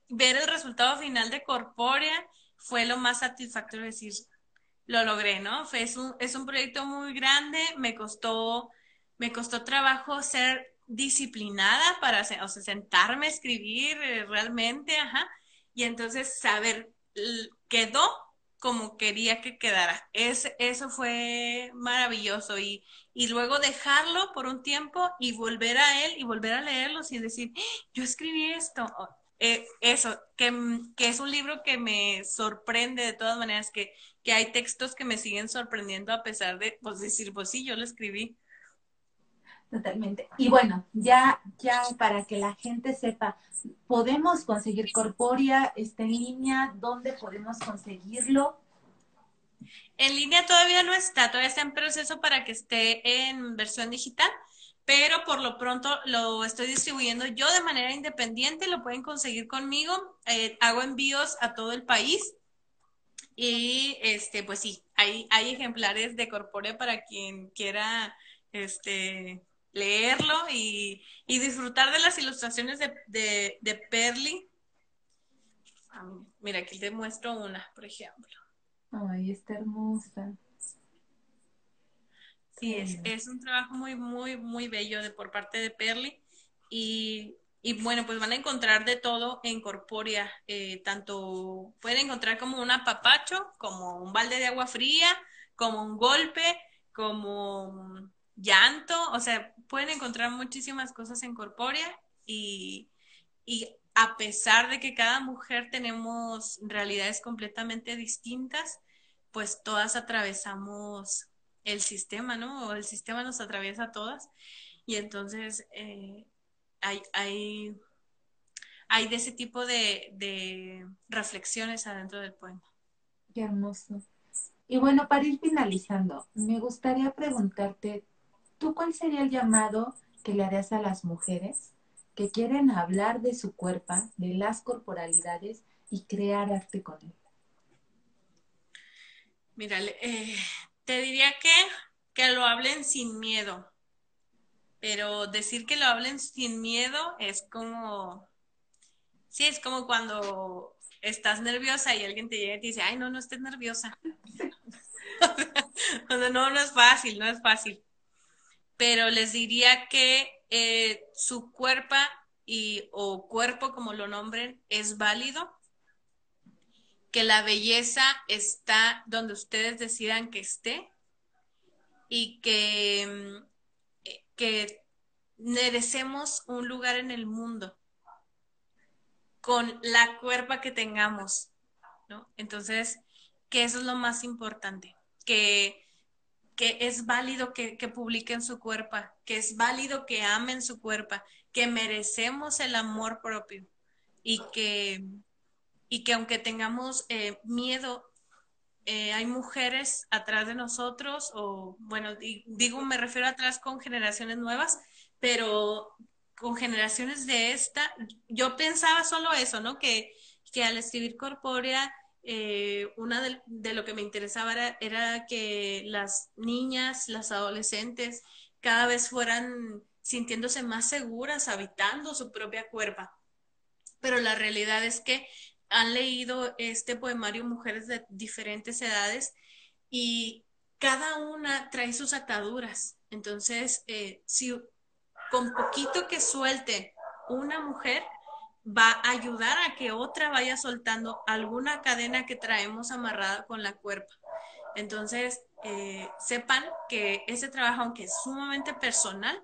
[SPEAKER 4] ver el resultado final de Corpórea fue lo más satisfactorio decir, lo logré, ¿no? Es, un, es un proyecto muy grande, me costó, me costó trabajo ser disciplinada para o sentarme a escribir eh, realmente, ajá, y entonces saber quedó como quería que quedara. Es, eso fue maravilloso y, y, luego dejarlo por un tiempo y volver a él y volver a leerlos y decir, ¡Ah! yo escribí esto. Eh, eso, que, que, es un libro que me sorprende de todas maneras, que, que hay textos que me siguen sorprendiendo a pesar de pues, decir, pues sí, yo lo escribí.
[SPEAKER 3] Totalmente. Y bueno, ya, ya para que la gente sepa, ¿podemos conseguir Corporia? ¿Está en línea? ¿Dónde podemos conseguirlo?
[SPEAKER 4] En línea todavía no está, todavía está en proceso para que esté en versión digital, pero por lo pronto lo estoy distribuyendo yo de manera independiente, lo pueden conseguir conmigo, eh, hago envíos a todo el país y este, pues sí, hay, hay ejemplares de Corporea para quien quiera este, leerlo y, disfrutar de las ilustraciones de, de, Perly. Ah, mira, aquí te muestro una, por ejemplo.
[SPEAKER 3] Ay, está hermosa.
[SPEAKER 4] Sí, es, un trabajo muy, muy, muy bello de, por parte de Perly. Y, bueno, pues van a encontrar de todo en Corpórea. Eh, tanto pueden encontrar como un apapacho, como un balde de agua fría, como un golpe, como llanto, o sea, pueden encontrar muchísimas cosas en Corpórea y, a pesar de que cada mujer tenemos realidades completamente distintas, pues todas atravesamos el sistema, ¿no? O el sistema nos atraviesa a todas y entonces eh, hay, hay, hay, de ese tipo de, de reflexiones adentro del poema.
[SPEAKER 3] Qué hermoso. Y bueno, para ir finalizando, me gustaría preguntarte, ¿Tú cuál sería el llamado que le harías a las mujeres que quieren hablar de su cuerpo, de las corporalidades y crear arte con él?
[SPEAKER 4] Mira, eh, te diría que, que lo hablen sin miedo, pero decir que lo hablen sin miedo es como, sí, es como cuando estás nerviosa y alguien te llega y te dice, ay, no, no estés nerviosa. no, no es fácil, no es fácil pero les diría que eh, su cuerpo y, o cuerpo, como lo nombren, es válido, que la belleza está donde ustedes decidan que esté y que, mm, que merecemos un lugar en el mundo con la cuerpa que tengamos, ¿no? Entonces, que eso es lo más importante, que que es válido que, publiquen su cuerpo, que es válido que amen su cuerpo, que merecemos el amor propio y que, y que aunque tengamos eh, miedo, eh, hay mujeres atrás de nosotros, o bueno, digo, me refiero atrás con generaciones nuevas, pero con generaciones de esta, yo pensaba solo eso, ¿no? Que, que al escribir corpórea eh, una de, lo que me interesaba era, que las niñas, las adolescentes, cada vez fueran sintiéndose más seguras, habitando su propia cuerpo. Pero la realidad es que han leído este poemario mujeres de diferentes edades y cada una trae sus ataduras. Entonces, eh, si con poquito que suelte una mujer, va a ayudar a que otra vaya soltando alguna cadena que traemos amarrada con la cuerpa. Entonces, eh, sepan que ese trabajo, aunque es sumamente personal,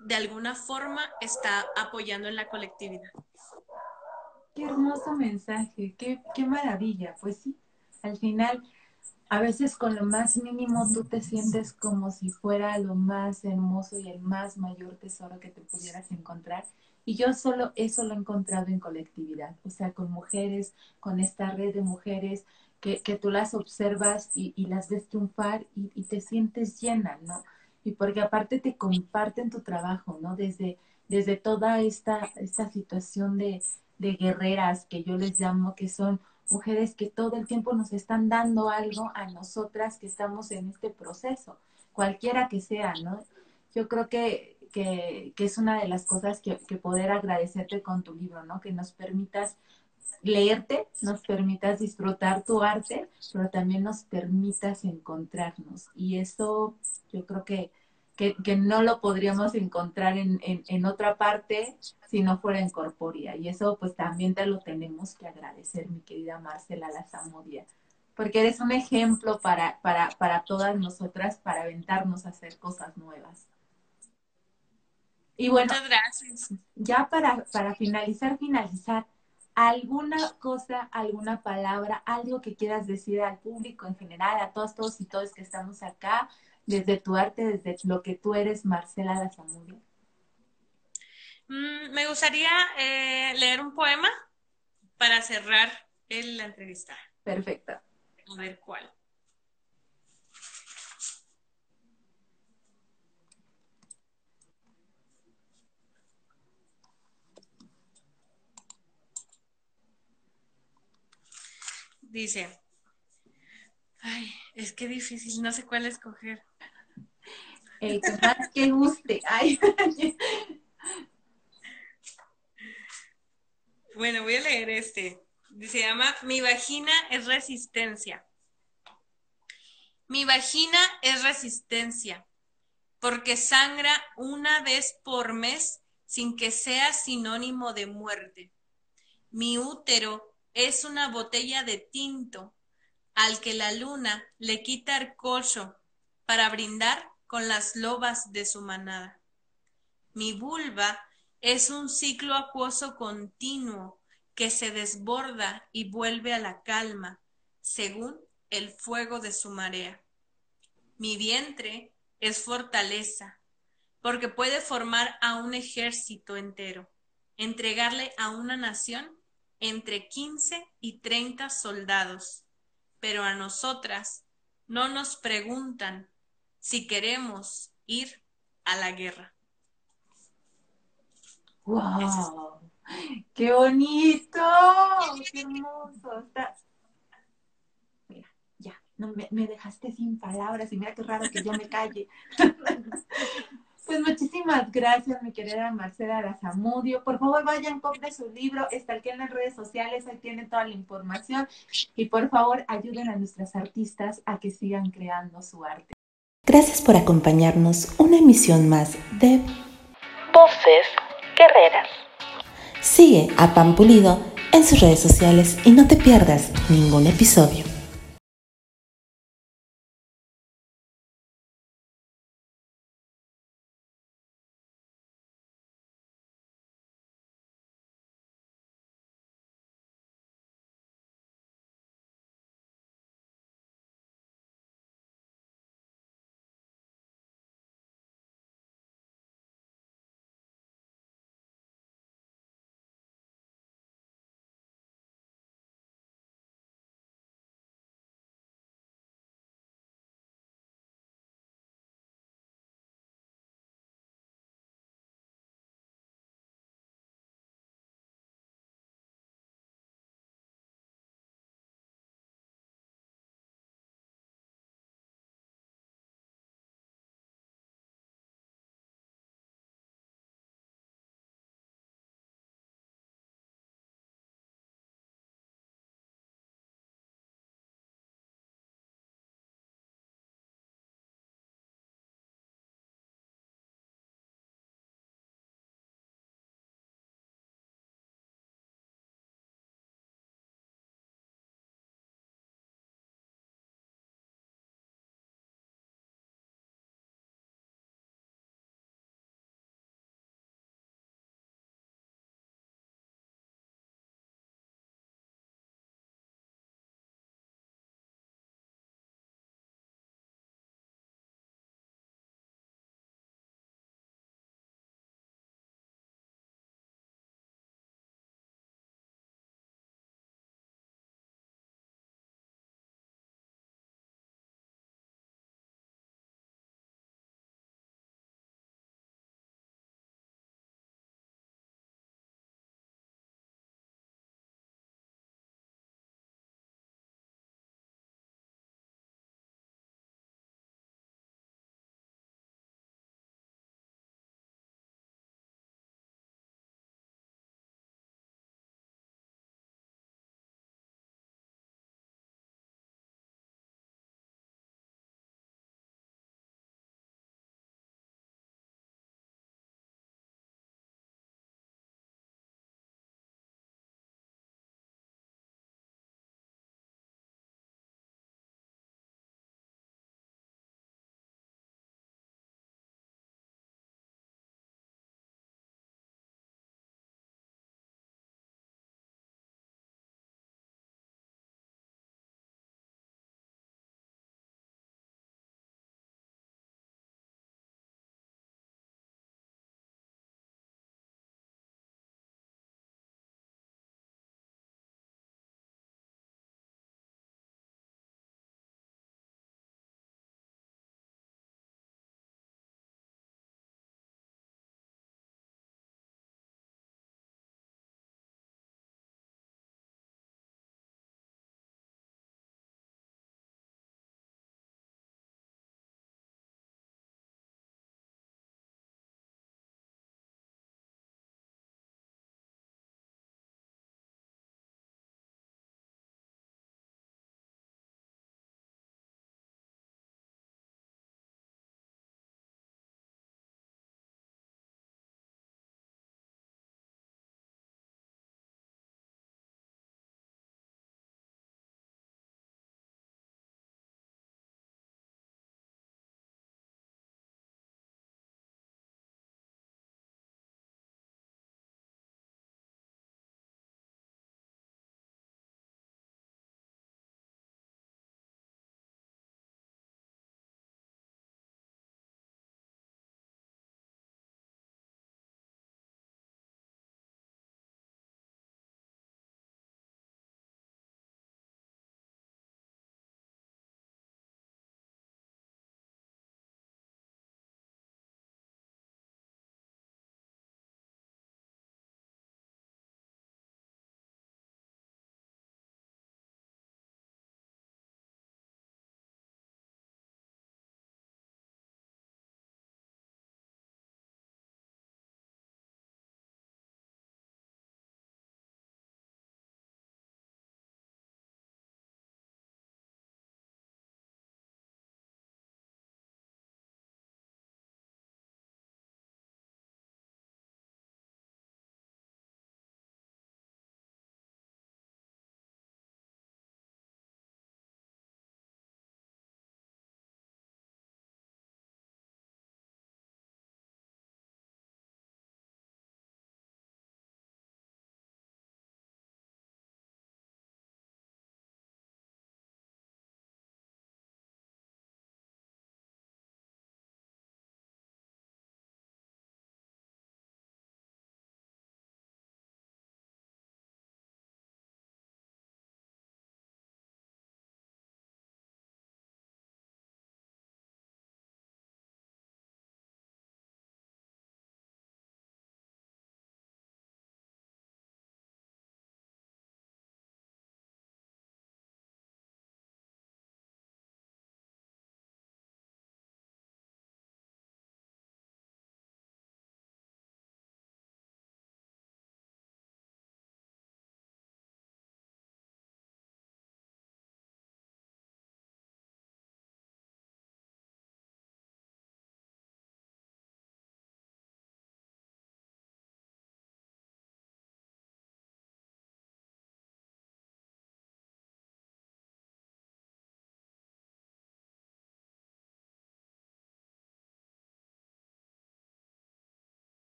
[SPEAKER 4] de alguna forma está apoyando en la colectividad.
[SPEAKER 3] Qué hermoso mensaje, qué, qué maravilla. Pues sí, al final a veces con lo más mínimo tú te sientes como si fuera lo más hermoso y el más mayor tesoro que te pudieras encontrar. Y yo solo eso lo he encontrado en colectividad, o sea, con mujeres, con esta red de mujeres que, que tú las observas y, y las ves triunfar y, y, te sientes llena, ¿no? Y porque aparte te comparten tu trabajo, ¿no? Desde, desde toda esta, esta situación de, de guerreras que yo les llamo, que son mujeres que todo el tiempo nos están dando algo a nosotras que estamos en este proceso, cualquiera que sea, ¿no? Yo creo que, que, que es una de las cosas que, poder agradecerte con tu libro, ¿no? Que nos permitas leerte, nos permitas disfrutar tu arte, pero también nos permitas encontrarnos. Y eso yo creo que que, no lo podríamos encontrar en, en, otra parte si no fuera en Corporia. Y eso pues también te lo tenemos que agradecer, mi querida Marcela Lazamudia, porque eres un ejemplo para, para, para todas nosotras para aventarnos a hacer cosas nuevas. Y bueno,
[SPEAKER 4] Muchas gracias.
[SPEAKER 3] ya para, para finalizar, finalizar, alguna cosa, alguna palabra, algo que quieras decir al público en general, a todos, todos y todos que estamos acá, desde tu arte, desde lo que tú eres, Marcela Lazamudia?
[SPEAKER 4] Mm, me gustaría eh, leer un poema para cerrar el, la entrevista.
[SPEAKER 3] Perfecto.
[SPEAKER 4] A ver cuál. Dice, ay, es que difícil, no sé cuál escoger
[SPEAKER 3] el que más que guste. Ay.
[SPEAKER 4] Bueno, voy a leer este. Se llama Mi vagina es resistencia. Mi vagina es resistencia, porque sangra una vez por mes sin que sea sinónimo de muerte. Mi útero es una botella de tinto al que la luna le quita el para brindar con las lobas de su manada. Mi vulva es un ciclo acuoso continuo que se desborda y vuelve a la calma según el fuego de su marea. Mi vientre es fortaleza, porque puede formar a un ejército entero, entregarle a una nación entre 15 y 30 soldados. Pero a nosotras no nos preguntan si queremos ir a la guerra.
[SPEAKER 3] ¡Wow! ¡Qué bonito! ¡Qué hermoso! Está... Mira, ya, no, me, me, dejaste sin palabras y mira qué raro que yo me calle. Pues muchísimas gracias, mi querida Marcela Arazamudio. Por favor, vayan, compren su libro, aquí en las redes sociales, ahí tienen toda la información. Y por favor, ayuden a nuestras artistas a que sigan creando su arte.
[SPEAKER 2] Gracias por acompañarnos una emisión más de
[SPEAKER 1] Voces Guerreras.
[SPEAKER 2] Sigue a Pan Pulido en sus redes sociales y no te pierdas ningún episodio.